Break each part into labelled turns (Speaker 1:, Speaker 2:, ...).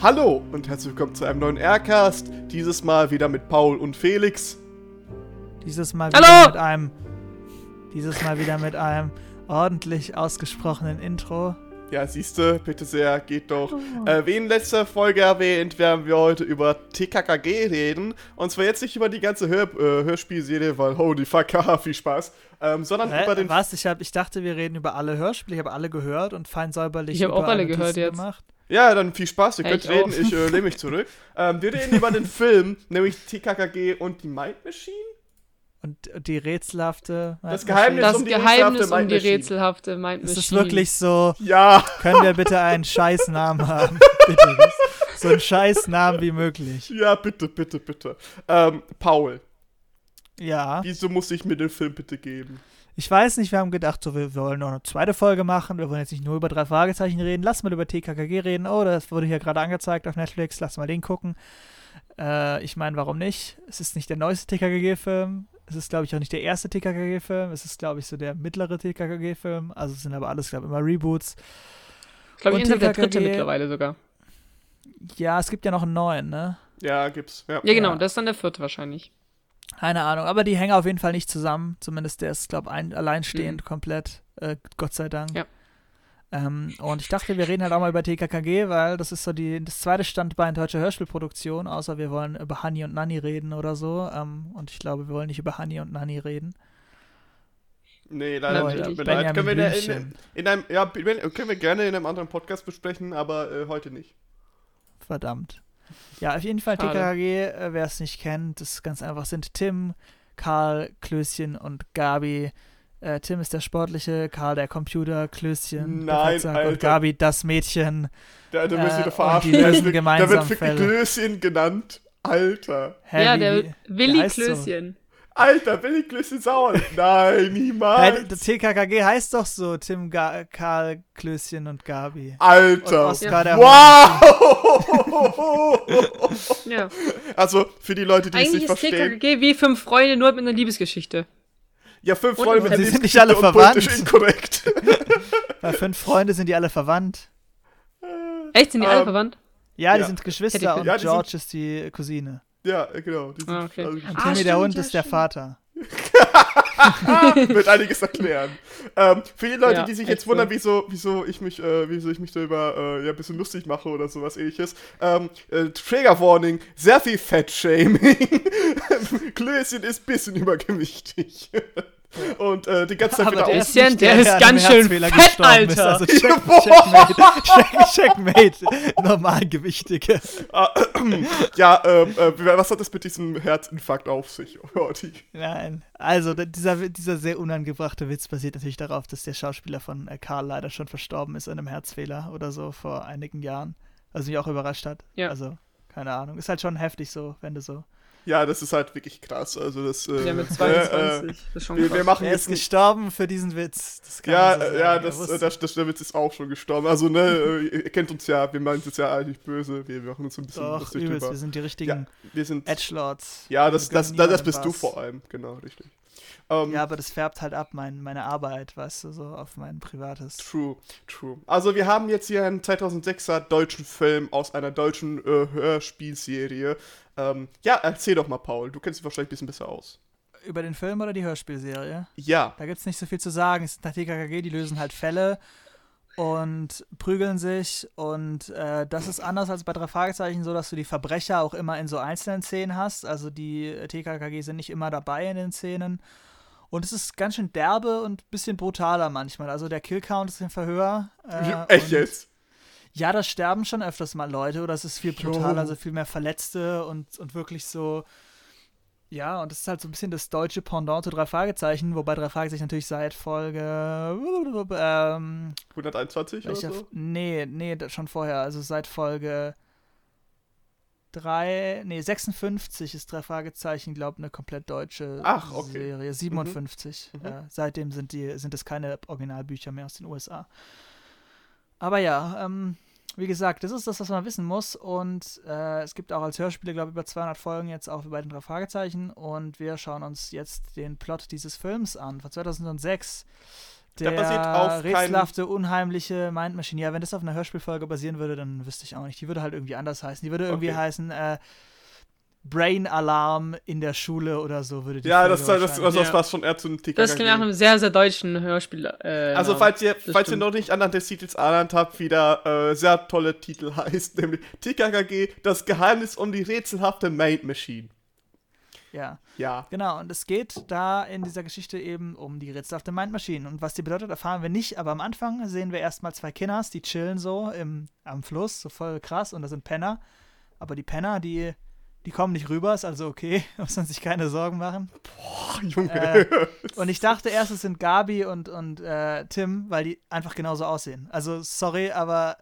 Speaker 1: Hallo und herzlich willkommen zu einem neuen Aircast. Dieses Mal wieder mit Paul und Felix.
Speaker 2: Dieses Mal
Speaker 3: Hallo!
Speaker 2: wieder mit einem. Dieses Mal wieder mit einem ordentlich ausgesprochenen Intro.
Speaker 1: Ja, siehste, bitte sehr, geht doch. Äh, wie in letzter Folge erwähnt, werden wir heute über TKKG reden. Und zwar jetzt nicht über die ganze Hör äh, Hörspielserie, weil holy fuck, haha, viel Spaß. Ähm, sondern
Speaker 2: Hä?
Speaker 1: über den.
Speaker 2: Was? Ich, hab, ich dachte, wir reden über alle Hörspiele. Ich habe alle gehört und fein säuberlich.
Speaker 3: Ich hab auch alle gehört
Speaker 2: Notizen
Speaker 3: jetzt.
Speaker 2: Gemacht.
Speaker 1: Ja, dann viel Spaß, ihr
Speaker 3: Ja,
Speaker 1: könnt
Speaker 3: ich
Speaker 1: reden,
Speaker 3: auch.
Speaker 1: ich äh, lehne mich zurück. Ähm, wir reden über den Film, nämlich TKKG und die Mind Machine.
Speaker 2: Und die rätselhafte.
Speaker 1: Das Geheimnis
Speaker 3: Das
Speaker 1: um die
Speaker 3: Geheimnis
Speaker 1: rätselhafte
Speaker 3: um die
Speaker 1: Mind Machine.
Speaker 3: rätselhafte Mind
Speaker 2: Ist es
Speaker 3: Machine.
Speaker 2: wirklich so?
Speaker 1: Ja,
Speaker 2: Können wir bitte einen Scheißnamen haben? bitte. So einen Scheißnamen wie möglich.
Speaker 1: ja, bitte, bitte, bitte. Ähm, Paul,
Speaker 2: Ja.
Speaker 1: wieso muss ich mir den Film bitte geben?
Speaker 2: Ich weiß nicht, wir haben gedacht, so, wir wollen noch eine zweite Folge machen. Wir wollen jetzt nicht nur über drei Fragezeichen reden. Lass mal über TKKG reden. Oh, das wurde hier gerade angezeigt auf Netflix. Lass mal den gucken. Äh, ich meine, warum nicht? Es ist nicht der neueste TKKG-Film. Es ist, glaube ich, auch nicht der erste TKKG-Film. Es ist, glaube ich, so der mittlere TKKG-Film. Also es sind aber alles, glaube ich, immer Reboots.
Speaker 3: Ich glaube, insgesamt der dritte mittlerweile sogar.
Speaker 2: Ja, es gibt ja noch einen neuen, ne?
Speaker 1: Ja, gibt's. Ja.
Speaker 3: Ja, genau,
Speaker 2: Ja.
Speaker 3: das ist dann der vierte wahrscheinlich.
Speaker 2: Keine Ahnung, aber die hängen auf jeden Fall nicht zusammen. Zumindest der ist, glaube ich, alleinstehend
Speaker 3: Mhm.
Speaker 2: komplett. Äh, Gott sei Dank.
Speaker 3: Ja.
Speaker 2: Ähm, und ich dachte, wir reden halt auch mal über TKKG, weil das ist so die, das zweite Standbein deutscher Hörspielproduktion, außer wir wollen über Honey und Nanny reden oder so. Ähm, und ich glaube, wir wollen nicht über Honey und Nanny reden.
Speaker 1: Nee, leider nicht.
Speaker 3: Natürlich.
Speaker 1: Tut mir leid. Können wir in, in einem, ja, können wir gerne in einem anderen Podcast besprechen, aber äh, heute nicht.
Speaker 2: Verdammt. Ja, auf jeden Fall. TKKG, äh, wer es nicht kennt, das ist ganz einfach, sind Tim, Karl, Klößchen und Gabi. Äh, Tim ist der Sportliche, Karl der Computer, Klößchen, der
Speaker 1: Nein,
Speaker 2: Fettsack
Speaker 1: Alter.
Speaker 2: und Gabi das Mädchen.
Speaker 1: Da, da müssen
Speaker 2: Äh,
Speaker 1: wir
Speaker 2: und
Speaker 1: verarschen.
Speaker 2: die
Speaker 1: Da
Speaker 2: gemeinsam
Speaker 1: Da wird wirklich
Speaker 2: Fälle.
Speaker 1: Klößchen genannt. Alter.
Speaker 2: Hä,
Speaker 3: ja,
Speaker 2: wie-
Speaker 3: der Willi
Speaker 2: heißt so.
Speaker 1: Alter, will ich Klößchen sauer? Nein, niemals.
Speaker 2: das TKKG heißt doch so Tim, Ga Karl, Klößchen und Gabi. Und
Speaker 1: Alter.
Speaker 2: Oskar der
Speaker 1: Wow!
Speaker 3: Ja.
Speaker 1: Also, für die Leute, die es
Speaker 3: Eigentlich
Speaker 1: nicht
Speaker 3: ist
Speaker 1: verstehen.
Speaker 3: TKKG wie fünf Freunde, nur mit einer Liebesgeschichte.
Speaker 1: Ja, fünf
Speaker 3: Und-
Speaker 1: Freunde mit
Speaker 2: Sie
Speaker 1: der
Speaker 2: sind nicht alle
Speaker 1: und
Speaker 2: verwandt.
Speaker 1: politisch inkorrekt.
Speaker 2: Bei fünf Freunde sind die alle verwandt.
Speaker 3: Echt, sind die alle
Speaker 1: Ähm,
Speaker 3: verwandt?
Speaker 2: Ja, die
Speaker 1: Ja.
Speaker 2: sind Geschwister und
Speaker 1: Ja, sind-
Speaker 2: George ist die Cousine.
Speaker 1: Ja, genau. Die sind
Speaker 3: Ah, okay.
Speaker 1: also,
Speaker 2: Und
Speaker 3: Ah,
Speaker 2: Timmy der Hund
Speaker 3: ja,
Speaker 2: ist der
Speaker 3: stimmt.
Speaker 2: Vater.
Speaker 1: wird einiges erklären. Ähm, für die Leute,
Speaker 3: Ja,
Speaker 1: die sich jetzt wundern, wieso, wieso ich mich, äh, wieso ich mich darüber äh, ja, ein bisschen lustig mache oder sowas ähnliches. Ähm, äh, Trigger Warning, sehr viel Fettshaming. Klößchen ist ein bisschen übergewichtig. Und äh, die ganze Zeit
Speaker 2: Aber
Speaker 1: wieder
Speaker 2: der ist
Speaker 3: der
Speaker 2: der,
Speaker 3: ist ganz schön fett. Alter.
Speaker 2: Also check, checkmate, check, checkmate, Normalgewichtige.
Speaker 1: Ah, ja, ähm, äh, was hat das mit diesem Herzinfarkt auf sich, Horti?
Speaker 2: Nein, also dieser, dieser sehr unangebrachte Witz basiert natürlich darauf, dass der Schauspieler von äh, Karl leider schon verstorben ist an einem Herzfehler oder so vor einigen Jahren. Was mich auch überrascht hat.
Speaker 3: Ja.
Speaker 2: Also, keine Ahnung. Ist halt schon heftig so, wenn du so.
Speaker 1: Ja, das ist halt wirklich krass. Also das. Äh,
Speaker 3: Ja, mit
Speaker 1: äh,
Speaker 3: 22.
Speaker 1: äh,
Speaker 3: das ist schon
Speaker 1: wir, wir
Speaker 3: krass.
Speaker 1: machen
Speaker 2: Er
Speaker 1: jetzt
Speaker 2: ist gestorben für diesen Witz. Das kann
Speaker 1: Ja,
Speaker 2: so
Speaker 1: äh, ja, das, äh, das, das, der Witz ist auch schon gestorben. Also, ne, äh, ihr kennt uns ja, wir meinen es jetzt ja eigentlich böse. Wir machen uns ein bisschen
Speaker 2: Doch,
Speaker 1: lustig
Speaker 2: übelst.
Speaker 1: drüber.
Speaker 2: Wir sind die
Speaker 1: Ja,
Speaker 2: richtigen
Speaker 1: wir sind.
Speaker 2: Edgelords.
Speaker 1: Ja,
Speaker 2: Wir
Speaker 1: das, das, das, das bist du
Speaker 2: was.
Speaker 1: vor allem. Genau, richtig. Ähm,
Speaker 2: Ja, aber das färbt halt ab, mein, meine Arbeit, weißt du, so auf mein privates.
Speaker 1: True, true. Also, wir haben jetzt hier einen 2006er deutschen Film aus einer deutschen äh, Hörspielserie. Ähm, ja, erzähl doch mal, Paul. Du kennst dich wahrscheinlich ein bisschen besser aus.
Speaker 2: Über den Film oder die Hörspielserie?
Speaker 1: Ja.
Speaker 2: Da gibt's nicht so viel zu sagen. Es ist nach TKKG, die lösen halt Fälle und prügeln sich. Und äh, das ist anders als bei drei Fragezeichen so, dass du die Verbrecher auch immer in so einzelnen Szenen hast. Also die äh, TKKG sind nicht immer dabei in den Szenen. Und es ist ganz schön derbe und ein bisschen brutaler manchmal. Also der Killcount ist im Verhör. Äh,
Speaker 1: Echt jetzt?
Speaker 2: Ja, da sterben schon öfters mal Leute oder es ist viel brutaler, also viel mehr Verletzte und, und wirklich so. Ja, und das ist halt so ein bisschen das deutsche Pendant zu drei Fragezeichen, wobei drei Fragezeichen natürlich seit Folge. Ähm,
Speaker 1: 121 oder so?
Speaker 2: Nee, nee, schon vorher. Also seit Folge 3, nee, 56 ist drei Fragezeichen, glaube eine komplett deutsche
Speaker 1: Ach, okay.
Speaker 2: Serie. 57.
Speaker 1: Mhm.
Speaker 2: Äh, seitdem sind, die, sind es keine Originalbücher mehr aus den USA. Aber ja, ähm, wie gesagt, das ist das, was man wissen muss. Und äh, es gibt auch als Hörspiele, glaube ich, über 200 Folgen jetzt auch bei den drei Fragezeichen. Und wir schauen uns jetzt den Plot dieses Films an, von 2006. Der
Speaker 1: basiert auf
Speaker 2: rätselhafte, unheimliche Mind Machine. Ja, wenn das auf einer Hörspielfolge basieren würde, dann wüsste ich auch nicht. Die würde halt irgendwie anders heißen. Die würde irgendwie
Speaker 1: Okay.
Speaker 2: heißen äh, Brain Alarm in der Schule oder so würde die
Speaker 1: Ja,
Speaker 2: Folge
Speaker 1: das, das, das, das
Speaker 3: Ja.
Speaker 1: passt schon eher zu einem TKKG.
Speaker 3: Das klingt nach einem sehr, sehr deutschen Hörspiel. Äh,
Speaker 1: Also, falls ihr, falls ihr noch nicht anhand des Titels erlernt habt, wie der äh, sehr tolle Titel heißt, nämlich TKKG, das Geheimnis um die rätselhafte Maid Machine.
Speaker 2: Ja,
Speaker 1: Ja.
Speaker 2: genau. Und es geht da in dieser Geschichte eben um die rätselhafte Mind Machine. Und was die bedeutet, erfahren wir nicht. Aber am Anfang sehen wir erstmal zwei Kinders, die chillen so im, am Fluss, so voll krass. Und das sind Penner. Aber die Penner, die, die kommen nicht rüber, ist also okay. Muss man sich keine Sorgen machen.
Speaker 1: Boah, Junge.
Speaker 2: Äh, und ich dachte erst, es sind Gabi und, und äh, Tim, weil die einfach genauso aussehen. Also, sorry, aber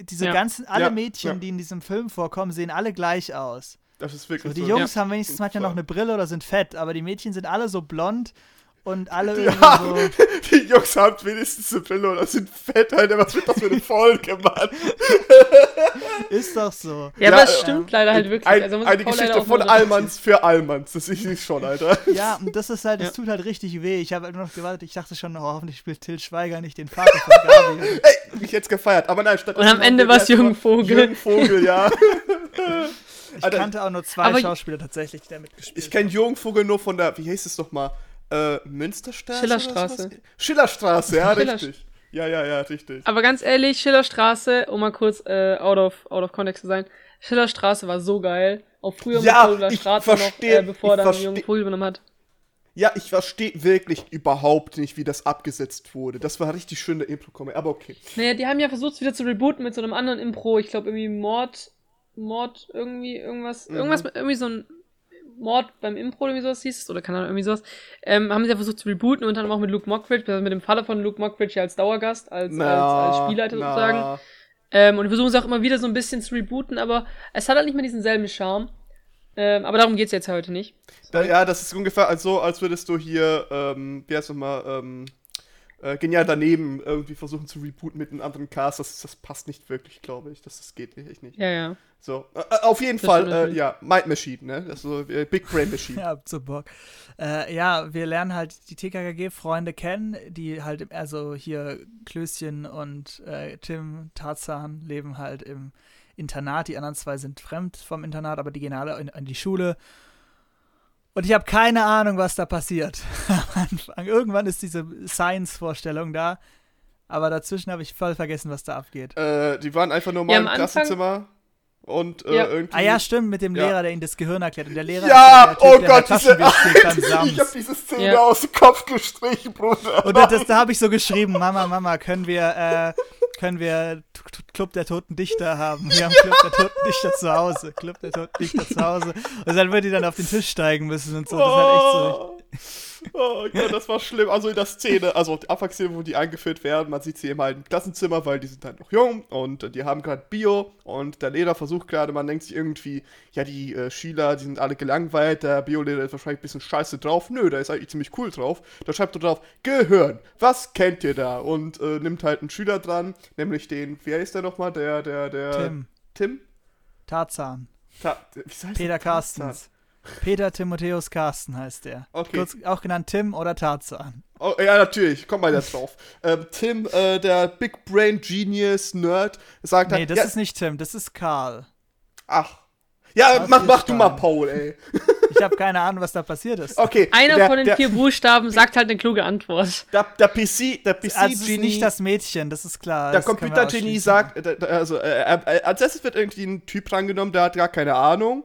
Speaker 2: diese
Speaker 3: Ja.
Speaker 2: ganzen, alle
Speaker 1: Ja,
Speaker 2: Mädchen,
Speaker 1: ja.
Speaker 2: die in diesem Film vorkommen, sehen alle gleich aus.
Speaker 1: das ist
Speaker 2: So,
Speaker 1: wirklich
Speaker 2: die
Speaker 1: so.
Speaker 2: Jungs haben wenigstens manchmal noch eine Brille oder sind fett, aber die Mädchen sind alle so blond und alle
Speaker 1: Ja,
Speaker 2: irgendwie so.
Speaker 1: die Jungs haben wenigstens eine Brille oder sind fett, Alter. Was wird das für eine Folge, Mann?
Speaker 2: Ist doch so.
Speaker 3: Ja,
Speaker 1: Ja,
Speaker 3: aber es
Speaker 1: äh,
Speaker 3: stimmt leider halt wirklich.
Speaker 1: Ein,
Speaker 3: also muss
Speaker 1: eine Geschichte von Allmanns für Allmanns. Das ist nicht schon, Alter.
Speaker 2: Ja, und das ist halt, das
Speaker 3: Ja.
Speaker 2: tut halt richtig weh. Ich habe halt nur noch gewartet, ich dachte schon, oh, hoffentlich spielt Till Schweiger nicht den Vater von Gabi.
Speaker 1: Ey, mich jetzt gefeiert. Aber nein, statt
Speaker 3: Und am Ende war's Jürgen Vogel.
Speaker 1: Jürgen Vogel, ja.
Speaker 2: Ich
Speaker 1: Alter,
Speaker 2: kannte auch nur zwei Schauspieler tatsächlich, die da mitgespielt
Speaker 1: Ich kenne Jürgen Vogel nur von der, wie heißt es nochmal? Äh, Münsterstraße?
Speaker 3: Schillerstraße.
Speaker 1: Schillerstraße, ja,
Speaker 3: Schiller-
Speaker 1: richtig. Ja, ja, ja, richtig.
Speaker 3: Aber ganz ehrlich, Schillerstraße, um mal kurz äh, out, of, out of context zu sein, Schillerstraße war so geil. Auch früher
Speaker 1: Ja,
Speaker 3: mit
Speaker 1: ich
Speaker 3: Straße noch, äh, bevor
Speaker 1: ich
Speaker 3: dann Jürgen Vogel übernommen hat.
Speaker 1: Ja, ich verstehe wirklich überhaupt nicht, wie das abgesetzt wurde. Das war richtig schöne Impro-Comedy, aber okay.
Speaker 3: Naja, die haben ja versucht, es wieder zu rebooten mit so einem anderen Impro. Ich glaube, irgendwie Mord, Mord, irgendwie, irgendwas,
Speaker 1: Mhm.
Speaker 3: irgendwas mit, irgendwie so ein Mord beim Impro, irgendwie sowas hieß es, oder keine Ahnung, irgendwie sowas. Ähm, haben sie ja versucht zu rebooten, unter anderem auch mit Luke Mockridge, also mit dem Vater von Luke Mockridge ja als Dauergast, als, als, als Spielleiter
Speaker 1: na.
Speaker 3: sozusagen. Ähm, und wir versuchen es auch immer wieder so ein bisschen zu rebooten, aber es hat halt nicht mehr diesen selben Charme. Ähm, aber darum geht's jetzt heute nicht.
Speaker 1: Da, ja, das ist ungefähr so, als würdest du hier, ähm, wie heißt nochmal, ähm, äh, genial daneben irgendwie versuchen zu rebooten mit einem anderen Cast. Das, das passt nicht wirklich, glaube ich. Das, das geht echt nicht.
Speaker 3: Ja, ja.
Speaker 1: So, äh, äh, auf jeden
Speaker 3: Das
Speaker 1: Fall, äh, ja, Mind Machine, ne? Also äh, Big Brain Machine.
Speaker 2: Ja, zu Bock. Äh, ja, wir lernen halt die TKKG-Freunde kennen, die halt, im, also hier Klößchen und äh, Tim Tarzan leben halt im Internat. Die anderen zwei sind fremd vom Internat, aber die gehen alle in, in die Schule. Und ich habe keine Ahnung, was da passiert. Am Anfang. Irgendwann ist diese Science-Vorstellung da, aber dazwischen habe ich voll vergessen, was da abgeht.
Speaker 1: Äh, die waren einfach nur mal
Speaker 3: Ja,
Speaker 1: im Klassenzimmer und äh,
Speaker 3: Ja.
Speaker 1: irgendwie.
Speaker 2: Ah ja, stimmt, mit dem
Speaker 1: Ja.
Speaker 2: Lehrer, der ihnen das Gehirn erklärt. Und der Lehrer
Speaker 1: Ja,
Speaker 2: ist der
Speaker 1: oh
Speaker 2: Typ, der
Speaker 1: Gott, diese,
Speaker 2: beim
Speaker 1: ich
Speaker 2: Sams.
Speaker 1: hab diese Szene
Speaker 3: Ja.
Speaker 1: aus dem Kopf gestrichen, Bruder.
Speaker 2: Und das, da habe ich so geschrieben, Mama, Mama, können wir, äh, können wir Club der Toten Dichter haben? Wir haben Club der Toten Dichter zu Hause. Club der Toten Dichter zu Hause. Und dann wird die dann auf den Tisch steigen müssen und so. Das ist halt echt so.
Speaker 1: Oh Gott, das war schlimm. Also in der Szene, also die Anfangsszene, wo die eingeführt werden, man sieht sie eben halt im Klassenzimmer, weil die sind halt noch jung und die haben gerade Bio und der Lehrer versucht gerade, man denkt sich irgendwie, ja, die äh, Schüler, die sind alle gelangweilt, der Biolehrer ist wahrscheinlich ein bisschen scheiße drauf. Nö, der ist eigentlich ziemlich cool drauf. Da schreibt er drauf, Gehirn, was kennt ihr da? Und äh, nimmt halt einen Schüler dran, nämlich den, wie heißt der nochmal, der, der, der...
Speaker 2: Tim,
Speaker 1: Tim?
Speaker 2: Tarzan,
Speaker 1: Ta wie heißt
Speaker 2: Peter? Carstens. Peter Timotheus Carsten heißt der.
Speaker 1: Okay.
Speaker 2: Kurz auch genannt Tim oder Tarzan.
Speaker 1: Oh, ja, natürlich, komm mal jetzt drauf. ähm, Tim, äh, der Big Brain Genius Nerd, sagt
Speaker 2: Nee,
Speaker 1: halt,
Speaker 2: das
Speaker 1: ja,
Speaker 2: ist nicht Tim, das ist Karl.
Speaker 1: ach. Ja,
Speaker 2: Das
Speaker 1: mach, mach du mal. Paul, ey.
Speaker 2: Ich habe keine Ahnung, was da passiert ist.
Speaker 1: Okay.
Speaker 3: Einer
Speaker 1: der,
Speaker 3: von den
Speaker 1: der,
Speaker 3: vier Buchstaben sagt halt eine kluge Antwort.
Speaker 1: Der, der PC, der PC
Speaker 2: Also
Speaker 1: Genie,
Speaker 2: nicht das Mädchen, das ist klar.
Speaker 1: der Computer Genie sagt, äh, also äh, äh, als erstes wird irgendwie ein Typ drangenommen, der hat gar keine Ahnung.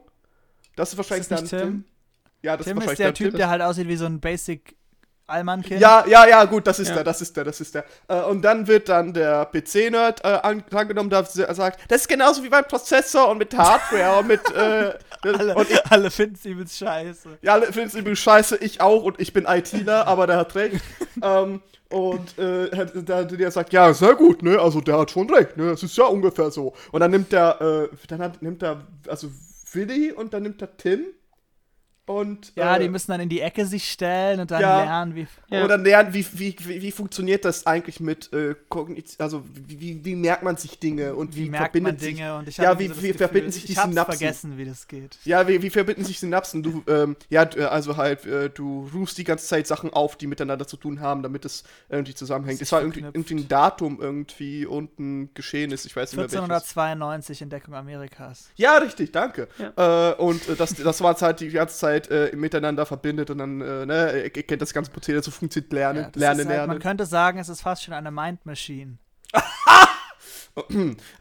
Speaker 1: Das ist
Speaker 2: Ist
Speaker 1: wahrscheinlich
Speaker 2: das nicht
Speaker 1: dann
Speaker 2: Tim?
Speaker 1: Ja, das
Speaker 2: Tim
Speaker 1: ist
Speaker 2: ist der Typ, der halt aussieht wie so ein Basic Allmann-Kind.
Speaker 1: Ja, ja, ja, gut, das ist
Speaker 3: Ja.
Speaker 1: der, das ist der, das ist der. Äh, und dann wird dann der PC-Nerd äh, an- angenommen, der sagt, das ist genauso wie beim Prozessor und mit
Speaker 2: Alle,
Speaker 1: Hardware und mit, äh, und ich,
Speaker 2: alle finden es übelst scheiße.
Speaker 1: ja, alle finden es übrigens scheiße, ich auch und ich bin ITler, aber der hat recht. ähm, und äh, hat- der, der sagt, ja, sehr gut, ne, also der hat schon recht, ne, das ist ja ungefähr so. Und dann nimmt der, äh, dann hat, nimmt er, also Willi und dann nimmt er Tim. Und,
Speaker 2: Ja,
Speaker 1: äh,
Speaker 2: die müssen dann in die Ecke sich stellen und dann
Speaker 1: Ja.
Speaker 2: lernen, wie.
Speaker 3: Ja.
Speaker 1: Oder lernen, wie, wie, wie, wie funktioniert das eigentlich mit äh, Kognition, also wie, wie, wie merkt man sich Dinge und wie,
Speaker 2: Wie merkt
Speaker 1: verbindet
Speaker 2: man Dinge
Speaker 1: sich,
Speaker 2: und ich
Speaker 1: Ja, wie-
Speaker 2: so Gefühl,
Speaker 1: verbinden sich die
Speaker 2: ich
Speaker 1: Synapsen?
Speaker 2: vergessen, wie das geht.
Speaker 1: Ja, wie, wie verbinden sich Synapsen? Du, ähm, ja, also halt, äh, du rufst die ganze Zeit Sachen auf, die miteinander zu tun haben, damit es irgendwie zusammenhängt. Es war irgendwie, irgendwie ein Datum irgendwie und ein Geschehen ist, ich weiß nicht mehr welches.
Speaker 2: 1492 Entdeckung Amerikas.
Speaker 1: Ja, richtig, danke. Äh, und äh, das, das war es halt die ganze Zeit äh, miteinander verbindet und dann, äh, ne, ihr kennt das ganze Prozedere, so funktioniert Lernen,
Speaker 2: Ja,
Speaker 1: Lernen,
Speaker 2: ist halt,
Speaker 1: Lernen.
Speaker 2: Man könnte sagen, es ist fast schon eine Mind Machine.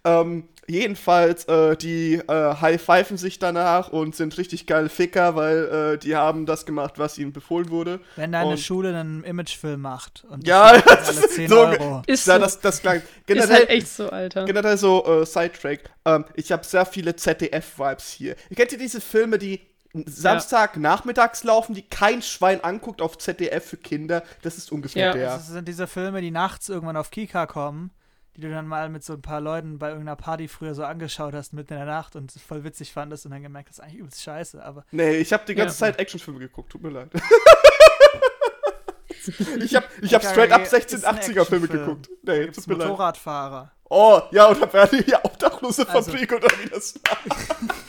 Speaker 1: Ähm, jedenfalls, äh, die äh, high-pfeifen sich danach und sind richtig geile Ficker, weil äh, die haben das gemacht, was ihnen befohlen wurde.
Speaker 2: Wenn deine
Speaker 1: Und-
Speaker 2: Schule einen Imagefilm macht und
Speaker 1: Ja,
Speaker 2: das
Speaker 1: das
Speaker 2: alle
Speaker 1: ist
Speaker 2: 10
Speaker 1: so
Speaker 2: Euro.
Speaker 3: Ist
Speaker 1: ja,
Speaker 3: so.
Speaker 1: das, das klang
Speaker 3: ist
Speaker 1: generell,
Speaker 3: halt echt so, Alter.
Speaker 1: generell so äh, Sidetrack. Ähm, ich habe sehr viele ZDF-Vibes hier. Ihr kennt ihr diese Filme, die Samstag nachmittags laufen, die kein Schwein anguckt auf ZDF für Kinder? Das ist ungefähr
Speaker 3: Ja.
Speaker 1: der.
Speaker 2: Das sind diese Filme, die nachts irgendwann auf Kika kommen, die du dann mal mit so ein paar Leuten bei irgendeiner Party früher so angeschaut hast, mitten in der Nacht und voll witzig fandest und dann gemerkt, das ist eigentlich übelst scheiße, aber
Speaker 1: Nee, ich habe die ganze
Speaker 3: Ja.
Speaker 1: Zeit Actionfilme geguckt, tut mir leid. ich habe ich hab straight up
Speaker 2: Ist ein
Speaker 1: 1680er Filme
Speaker 2: Actionfilm.
Speaker 1: geguckt.
Speaker 2: da
Speaker 1: Nee,
Speaker 2: gibt's
Speaker 1: tut mir leid.
Speaker 2: Motorradfahrer.
Speaker 1: Oh, ja, und da werden die obdachlose
Speaker 2: Also-
Speaker 1: Fabrik oder wie das war.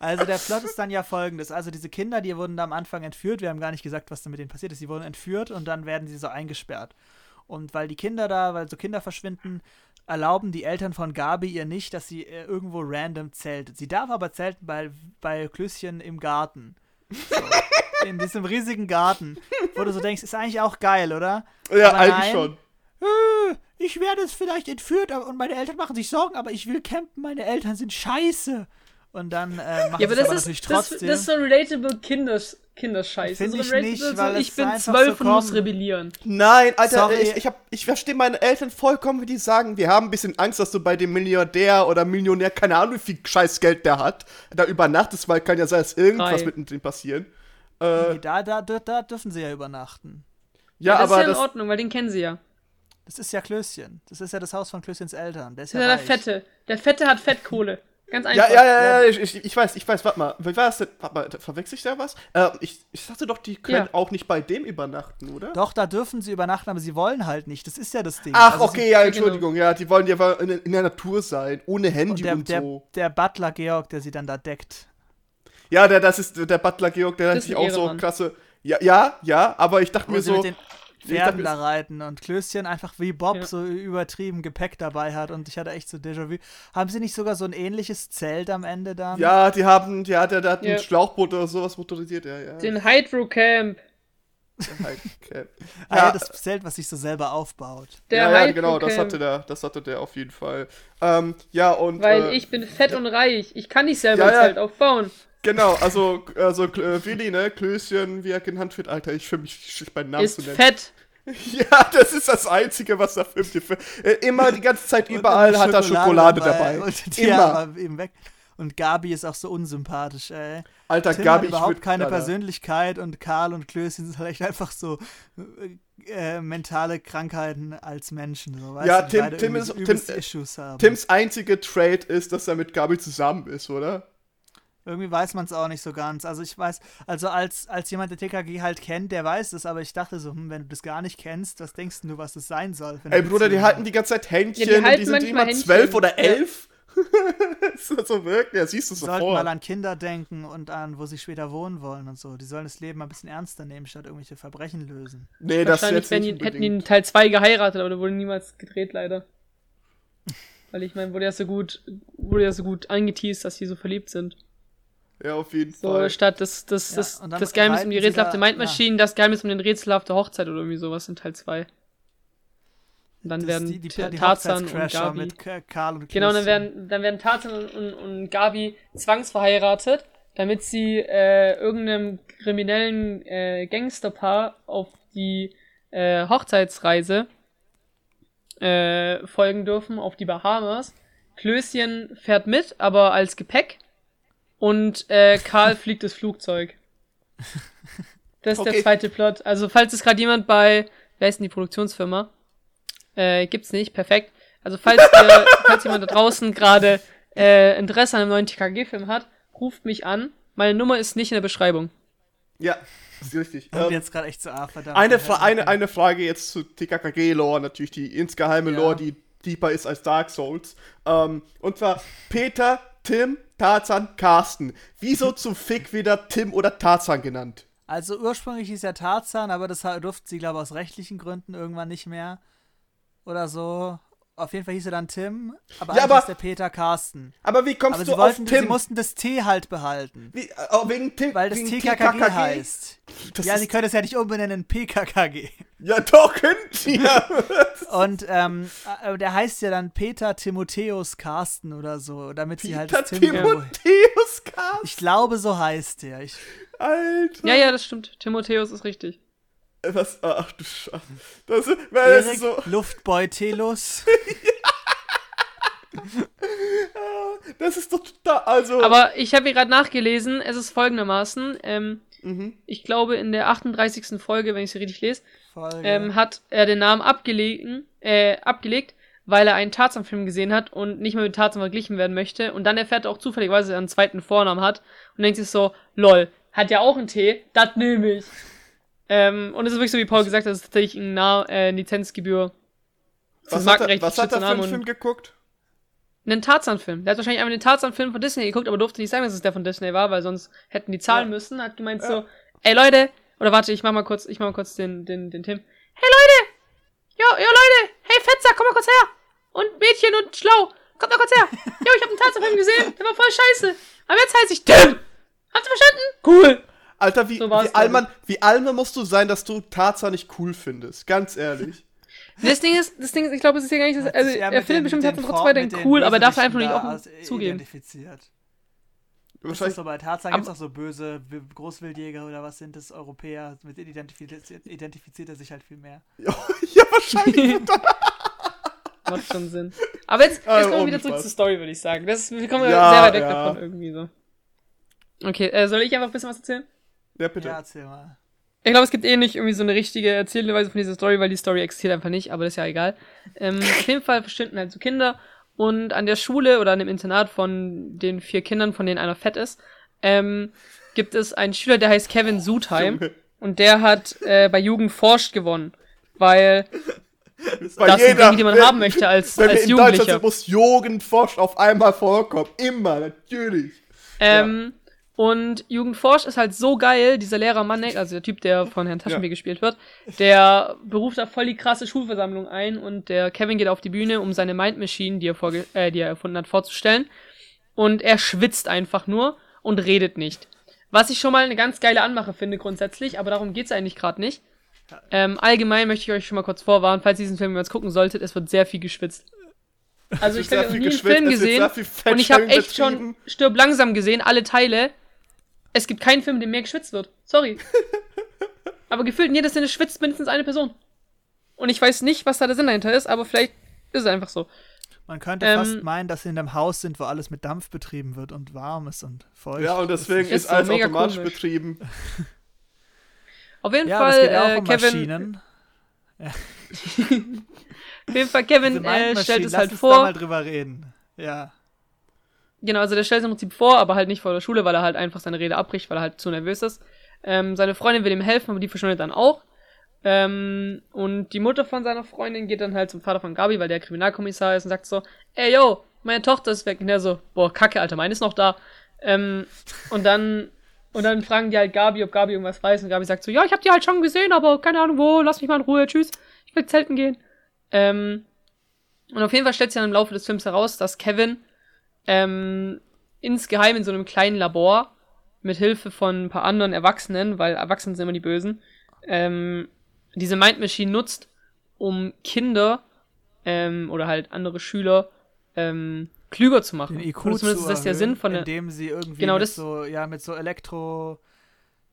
Speaker 2: Also der Plot ist dann ja folgendes. Also diese Kinder, die wurden da am Anfang entführt. Wir haben gar nicht gesagt, was da mit denen passiert ist. Sie wurden entführt und dann werden sie so eingesperrt. Und weil die Kinder da, weil so Kinder verschwinden, erlauben die Eltern von Gabi ihr nicht, dass sie äh, irgendwo random zeltet. Sie darf aber zelten bei, bei Klößchen im Garten. So, in diesem riesigen Garten. Wo du so denkst, ist eigentlich auch geil, oder?
Speaker 1: Ja,
Speaker 2: Aber
Speaker 1: eigentlich
Speaker 2: nein.
Speaker 1: schon.
Speaker 2: Äh, ich werde es vielleicht entführt und meine Eltern machen sich Sorgen, aber ich will campen, meine Eltern sind scheiße. Und dann äh, machen
Speaker 3: Ja, aber das
Speaker 2: aber
Speaker 3: ist,
Speaker 2: natürlich
Speaker 3: das,
Speaker 2: trotzdem.
Speaker 3: das ist so relatable Kinders, Kinderscheiß.
Speaker 2: Find
Speaker 3: Das ist
Speaker 2: ich
Speaker 3: relatable
Speaker 2: nicht,
Speaker 3: so,
Speaker 2: weil
Speaker 3: ich bin zwölf
Speaker 2: so
Speaker 3: und muss rebellieren.
Speaker 1: Nein, Alter,
Speaker 2: Sorry.
Speaker 1: ich, ich, hab- ich verstehe meine Eltern vollkommen, wie die sagen, wir haben ein bisschen Angst, dass du bei dem Milliardär oder Millionär, keine Ahnung, wie viel Scheißgeld der hat, da übernachtest, weil kann ja sein, dass irgendwas
Speaker 3: Drei.
Speaker 1: mit dem passieren. Äh,
Speaker 2: Nee, da, da, da, da dürfen sie ja übernachten.
Speaker 1: ja,
Speaker 3: das
Speaker 1: aber
Speaker 3: ist ja in
Speaker 1: das,
Speaker 3: Ordnung, weil den kennen sie ja.
Speaker 2: Das ist ja Klößchen. Das ist ja das Haus von Klößchens Eltern. Der ist
Speaker 3: Das
Speaker 2: ja,
Speaker 3: ist ja der. Fette. Der Fette hat Fettkohle. Ganz
Speaker 1: Ja,
Speaker 3: einfach.
Speaker 1: ja, ja, ja, ich, ich, ich weiß, ich weiß, warte mal, wie war das denn? Warte mal, verwechsel ich da was? Äh, ich, ich dachte doch, die können
Speaker 3: Ja.
Speaker 1: auch nicht bei dem übernachten, oder?
Speaker 2: Doch, da dürfen sie übernachten, aber sie wollen halt nicht. Das ist ja das Ding.
Speaker 1: Ach,
Speaker 2: Also
Speaker 1: okay, ja,
Speaker 3: genau.
Speaker 1: Entschuldigung, ja, die wollen ja in, in der Natur sein, ohne Handy
Speaker 2: Und der,
Speaker 1: und
Speaker 2: der,
Speaker 1: so.
Speaker 2: der Butler Georg, der sie dann da deckt.
Speaker 1: Ja, der, das ist der Butler Georg, der hat sich auch so klasse. Ja, ja, ja, aber ich dachte
Speaker 2: Wo
Speaker 1: mir so.
Speaker 2: mit den Pferden da reiten und Klößchen einfach wie Bob
Speaker 3: Ja.
Speaker 2: so übertrieben Gepäck dabei hat und ich hatte echt so Déjà-vu. Haben sie nicht sogar so ein ähnliches Zelt am Ende dann?
Speaker 1: ja, die haben, ja, der, der hat
Speaker 3: Ja.
Speaker 1: ein Schlauchboot oder sowas motorisiert, ja, ja.
Speaker 3: Den Hydro Camp.
Speaker 1: okay.
Speaker 2: Ah, ja, das Zelt, was sich so selber aufbaut.
Speaker 3: Der
Speaker 1: ja, ja, genau, das hatte der, das hatte der auf jeden Fall. Ähm, ja, und.
Speaker 3: Weil
Speaker 1: äh,
Speaker 3: ich bin fett und reich. Ich kann nicht selber
Speaker 1: Ja,
Speaker 3: ein
Speaker 1: ja.
Speaker 3: Zelt aufbauen.
Speaker 1: Genau, also, also äh, Willi, ne, Klößchen, wie er genannt wird, Alter, ich fühle mich schlecht meinen Namen zu
Speaker 3: Ist
Speaker 1: nennen.
Speaker 3: fett.
Speaker 1: Ja, das ist das Einzige, was dir für. Äh, immer die ganze Zeit überall hat er Schokolade dabei.
Speaker 2: Und die
Speaker 1: Immer.
Speaker 2: eben weg. Und Gabi ist auch so unsympathisch, ey.
Speaker 1: Alter,
Speaker 2: Tim
Speaker 1: Gabi,
Speaker 2: hat
Speaker 1: ich
Speaker 2: überhaupt
Speaker 1: würd-
Speaker 2: keine
Speaker 1: Alter.
Speaker 2: Persönlichkeit und Karl und Klößchen sind halt echt einfach so äh, äh, mentale Krankheiten als Menschen. So, weißt
Speaker 1: Ja, Tim- Tim ist- Tim-
Speaker 2: Issues haben.
Speaker 1: Tims einzige Trade ist, dass er mit Gabi zusammen ist, oder?
Speaker 2: Irgendwie weiß man es auch nicht so ganz. Also ich weiß, also als, als jemand, der TKG halt kennt, der weiß es, aber ich dachte so, hm, wenn du das gar nicht kennst, was denkst du, was das sein soll?
Speaker 1: Ey, Bruder, die halten die ganze Zeit Händchen
Speaker 3: Ja, die
Speaker 1: und
Speaker 3: halten
Speaker 1: die sind
Speaker 3: manchmal
Speaker 1: immer zwölf oder
Speaker 3: Ja.
Speaker 1: ist das so wirklich? Ja, siehst du
Speaker 2: Die sollten
Speaker 1: sofort.
Speaker 2: mal an Kinder denken und an, wo sie später wohnen wollen und so. Die sollen das Leben mal ein bisschen ernster nehmen, statt irgendwelche Verbrechen lösen.
Speaker 1: Nee, das
Speaker 3: Wahrscheinlich
Speaker 1: jetzt nicht
Speaker 3: die, hätten die in. Teil 2 geheiratet, aber der wurde niemals gedreht, leider. Weil ich meine, wurde ja so gut, wurde ja so gut angeteased, dass sie so verliebt sind.
Speaker 1: Ja, auf jeden
Speaker 3: So,
Speaker 1: Fall.
Speaker 3: statt das, das,
Speaker 2: Ja,
Speaker 3: das,
Speaker 2: dann
Speaker 3: das Geheimnis um die rätselhafte
Speaker 2: da-
Speaker 3: Mindmaschine, das Geheimnis um den rätselhafte Hochzeit oder irgendwie sowas in Teil 2. Und dann
Speaker 2: Das
Speaker 3: werden
Speaker 2: die, die, die
Speaker 3: Tarzan und Gabi.
Speaker 2: mit Karl und
Speaker 3: Genau, dann werden, dann werden Tarzan und, und, und Gabi zwangsverheiratet, damit sie äh, irgendeinem kriminellen äh, Gangsterpaar auf die äh, Hochzeitsreise äh, folgen dürfen, auf die Bahamas. Klößchen fährt mit, aber als Gepäck. Und äh, Karl fliegt das Flugzeug. Das ist
Speaker 1: Okay.
Speaker 3: der zweite Plot. Also, falls es gerade jemand bei, wer ist denn die Produktionsfirma? Äh, gibt's nicht, perfekt. Also, falls, ihr, falls jemand da draußen gerade äh, Interesse an einem neuen TKG-Film hat, ruft mich an. Meine Nummer ist nicht in der Beschreibung.
Speaker 1: Ja, das ist richtig.
Speaker 2: Und
Speaker 1: Ähm,
Speaker 2: jetzt gerade echt so, ah, verdammt.
Speaker 1: eine, Fra eine,
Speaker 2: ich-
Speaker 1: eine Frage jetzt zu TKKG-Lore, natürlich die insgeheime
Speaker 2: Ja.
Speaker 1: Lore, die deeper ist als Dark Souls. Ähm, und zwar Peter, Tim, Tarzan, Carsten. Wieso zum Fick wieder Tim oder Tarzan genannt?
Speaker 2: Also ursprünglich hieß ja Tarzan, aber das durften sie, glaube ich, aus rechtlichen Gründen irgendwann nicht mehr. Oder so. Auf jeden Fall hieß er dann Tim, aber
Speaker 1: Ja,
Speaker 2: eigentlich
Speaker 1: aber-
Speaker 2: ist der Peter Carsten.
Speaker 1: Aber wie kommst
Speaker 2: Aber
Speaker 1: du
Speaker 2: sie, wollten,
Speaker 1: auf
Speaker 2: sie
Speaker 1: Tim?
Speaker 2: mussten das T halt behalten.
Speaker 1: Wie, äh, oh, wegen Tim,
Speaker 2: Weil das TKKG heißt.
Speaker 1: Das
Speaker 2: ja, sie können es ja nicht umbenennen in PKKG.
Speaker 1: ja, doch, können sie ja.
Speaker 2: Und ähm, äh, der heißt ja dann Peter Timotheus Carsten oder so, damit sie halt
Speaker 1: Peter
Speaker 2: das Tim
Speaker 1: Timotheus Carsten.
Speaker 2: Ich glaube, so heißt der. Ich,
Speaker 1: Alter.
Speaker 3: Ja, ja, das stimmt. Timotheus ist richtig.
Speaker 1: Was? Ach du Scheiße. Das, ist- weil das ist so,
Speaker 2: Luftbeutelus.
Speaker 1: das ist doch total, also.
Speaker 3: Aber ich habe hier gerade nachgelesen, es ist folgendermaßen. Ähm,
Speaker 1: Mhm.
Speaker 3: ich glaube, in der 38. Folge, wenn ich sie richtig lese, ähm, hat er den Namen abgelegen, äh, abgelegt, weil er einen Tarzan-Film gesehen hat und nicht mehr mit Tarzan verglichen werden möchte. Und dann erfährt er auch zufälligerweise, dass er einen zweiten Vornamen hat und denkt sich so, lol, hat ja auch einen T, das nehme ich. Ähm, und es ist wirklich so, wie Paul gesagt hat, es ist tatsächlich ein Na äh, Lizenzgebühr.
Speaker 1: was hat, er, was hat er für einen Film geguckt?
Speaker 3: einen Tarzan-Film. Der hat wahrscheinlich einfach den Tarzan-Film von Disney geguckt, aber durfte nicht sagen, dass es der von Disney war, weil sonst hätten die zahlen
Speaker 1: Ja.
Speaker 3: müssen. Hat gemeint
Speaker 1: Ja.
Speaker 3: so, ey Leute, oder warte, ich mach mal kurz, ich mach mal kurz den, den, den Tim. Hey Leute! Jo, jo Leute! Hey Fetzer, komm mal kurz her! Und Mädchen und Schlau, kommt mal kurz her! Jo, ich hab einen Tarzan-Film gesehen, der war voll scheiße. Aber jetzt heiße ich Tim! Habt ihr verstanden? Cool!
Speaker 1: Alter, wie,
Speaker 3: So
Speaker 1: wie, Alman, wie Alman musst du sein, dass du Tarzan nicht cool findest? Ganz ehrlich.
Speaker 3: Das Ding ist, das Ding ist, ich glaube, es ist ja gar nicht, das, also er findet bestimmt Tarzan
Speaker 2: Vor-
Speaker 3: weiterhin cool, aber darf er einfach nicht offen zugeben.
Speaker 2: Identifiziert. Das ist
Speaker 1: Wahrscheinlich.
Speaker 2: so bei Tarzan gibt es auch so böse Großwildjäger oder was sind das, Europäer. Mit denen identifiziert, identifiziert er sich halt viel mehr.
Speaker 1: ja, wahrscheinlich.
Speaker 3: Macht schon Sinn. Aber jetzt, jetzt
Speaker 1: Ah,
Speaker 3: kommen wir wieder zurück zur Story, würde ich sagen. Das ist, wir kommen ja
Speaker 1: Ja,
Speaker 3: sehr weit weg
Speaker 1: ja.
Speaker 3: davon irgendwie so. Okay, äh, soll ich einfach ein bisschen was erzählen?
Speaker 1: Ja, bitte.
Speaker 2: Ja, erzähl mal.
Speaker 3: Ich glaube, es gibt eh nicht irgendwie so eine richtige Erzählweise von dieser Story, weil die Story existiert einfach nicht, aber das ist ja egal. Ähm, auf jeden Fall verschwinden halt so Kinder und an der Schule oder an dem Internat von den vier Kindern, von denen einer fett ist, ähm, gibt es einen Schüler, der heißt Kevin Sudheim
Speaker 1: Junge.
Speaker 3: und der hat äh, bei Jugend forscht gewonnen, weil
Speaker 1: Bei
Speaker 3: das sind Dinge, die man haben möchte als,
Speaker 1: Wenn wir
Speaker 3: als
Speaker 1: in Deutschland
Speaker 3: Jugendlicher.
Speaker 1: sind, muss Jugendforsch auf einmal vorkommen. Immer, natürlich.
Speaker 3: Ähm, Und Jugendforsch ist halt so geil, dieser Lehrer Manek, also der Typ, der von Herrn Taschenbier
Speaker 1: Ja.
Speaker 3: gespielt wird, der beruft da voll die krasse Schulversammlung ein und der Kevin geht auf die Bühne, um seine Mind Machine, die er, vorge äh, die er erfunden hat, vorzustellen. Und er schwitzt einfach nur und redet nicht. Was ich schon mal eine ganz geile Anmache finde grundsätzlich, aber darum geht's eigentlich gerade nicht. Ähm, allgemein möchte ich euch schon mal kurz vorwarnen, falls ihr diesen Film jetzt gucken solltet, es wird sehr viel geschwitzt. Also ich habe noch nie einen Film gesehen und ich habe echt schon. Stirb langsam gesehen, alle Teile. Es gibt keinen Film, in dem mehr geschwitzt wird. Sorry. aber gefühlt in jeder Szene schwitzt mindestens eine Person. Und ich weiß nicht, was da der Sinn dahinter ist, aber vielleicht ist es einfach so.
Speaker 2: Man könnte
Speaker 3: Ähm,
Speaker 2: fast meinen, dass sie in einem Haus sind, wo alles mit Dampf betrieben wird und warm ist und feucht.
Speaker 1: Ja, und deswegen
Speaker 3: ist
Speaker 1: ist,
Speaker 3: so
Speaker 1: alles automatisch
Speaker 3: komisch.
Speaker 1: betrieben.
Speaker 3: Auf jeden
Speaker 2: ja, aber
Speaker 3: Fall,
Speaker 2: es geht ja auch
Speaker 3: äh,
Speaker 2: um
Speaker 3: Kevin,
Speaker 2: Maschinen.
Speaker 3: auf jeden Fall, Kevin äh, stellt es
Speaker 2: lass
Speaker 3: halt
Speaker 2: uns da
Speaker 3: vor.
Speaker 2: mal drüber reden. Ja.
Speaker 3: Genau, also der stellt es im Prinzip vor, aber halt nicht vor der Schule, weil er halt einfach seine Rede abbricht, weil er halt zu nervös ist. Ähm, seine Freundin will ihm helfen, aber die verschwindet dann auch. Ähm, und die Mutter von seiner Freundin geht dann halt zum Vater von Gabi, weil der Kriminalkommissar ist und sagt so, ey yo, meine Tochter ist weg. Und der so, boah, kacke, Alter, meine ist noch da. Ähm, und dann, und dann fragen die halt Gabi, ob Gabi irgendwas weiß. Und Gabi sagt so, ja, ich hab die halt schon gesehen, aber keine Ahnung wo, lass mich mal in Ruhe, tschüss, ich will zelten gehen. Ähm, und auf jeden Fall stellt sich dann im Laufe des Films heraus, dass Kevin ähm, insgeheim in so einem kleinen Labor mit Hilfe von ein paar anderen Erwachsenen, weil Erwachsene sind immer die Bösen, ähm, diese Mind Machine nutzt, um Kinder ähm, oder halt andere Schüler ähm, klüger zu machen.
Speaker 2: Den IQ
Speaker 3: Oder
Speaker 2: zu
Speaker 3: zumindest ist das der Sinn von der.
Speaker 2: indem sie irgendwie
Speaker 3: Genau,
Speaker 2: mit
Speaker 3: das-
Speaker 2: so ja mit so Elektro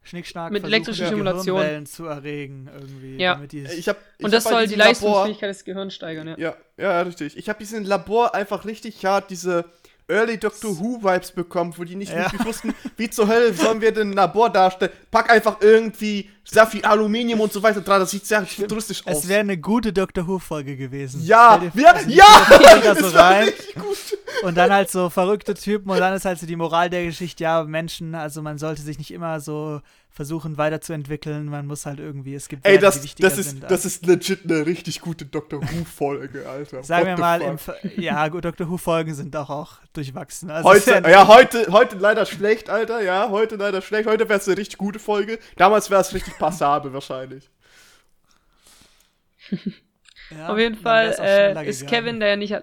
Speaker 2: Schnickschnack
Speaker 3: Mit
Speaker 2: versuchen,
Speaker 3: elektrischer
Speaker 2: die
Speaker 3: Stimulation.
Speaker 2: Gehirnwellen zu erregen irgendwie,
Speaker 3: Ja.
Speaker 2: damit die
Speaker 1: Ich hab, ich
Speaker 3: Und das soll die
Speaker 1: diesem Labor-
Speaker 3: Leistungsfähigkeit des Gehirns steigern, ja.
Speaker 1: Ja, ja, richtig. Ich habe diesen Labor einfach richtig hart diese Early Doctor Who Vibes bekommen, wo die nicht
Speaker 2: Ja.
Speaker 1: wirklich wussten, wie zur Hölle sollen wir denn ein Labor darstellen. Pack einfach irgendwie sehr viel Aluminium und so weiter dran, das sieht sehr futuristisch aus.
Speaker 2: es wäre eine gute Doctor Who Folge gewesen.
Speaker 1: ja,
Speaker 2: dir-
Speaker 1: ja,
Speaker 2: also
Speaker 1: ja,
Speaker 2: da so rein und dann halt so verrückte Typen und dann ist halt so die Moral der Geschichte, ja, Menschen, also man sollte sich nicht immer so versuchen weiterzuentwickeln, man muss halt irgendwie, es gibt
Speaker 1: Ey,
Speaker 2: Werte, die
Speaker 1: das,
Speaker 2: wichtiger
Speaker 1: das, ist,
Speaker 2: sind.
Speaker 1: das ist legit eine richtig gute Doctor Who-Folge, Alter.
Speaker 2: Sagen
Speaker 1: What
Speaker 2: wir mal, im, ja, gut, Dr. Who-Folgen sind auch, auch durchwachsen. Also
Speaker 1: Heute,
Speaker 2: ist
Speaker 1: ja, heute, heute leider schlecht, Alter. Ja, heute leider schlecht. Heute wäre es eine richtig gute Folge. Damals wäre es richtig passabel wahrscheinlich.
Speaker 2: ja,
Speaker 3: Auf jeden Fall äh, ist. Kevin der ja nicht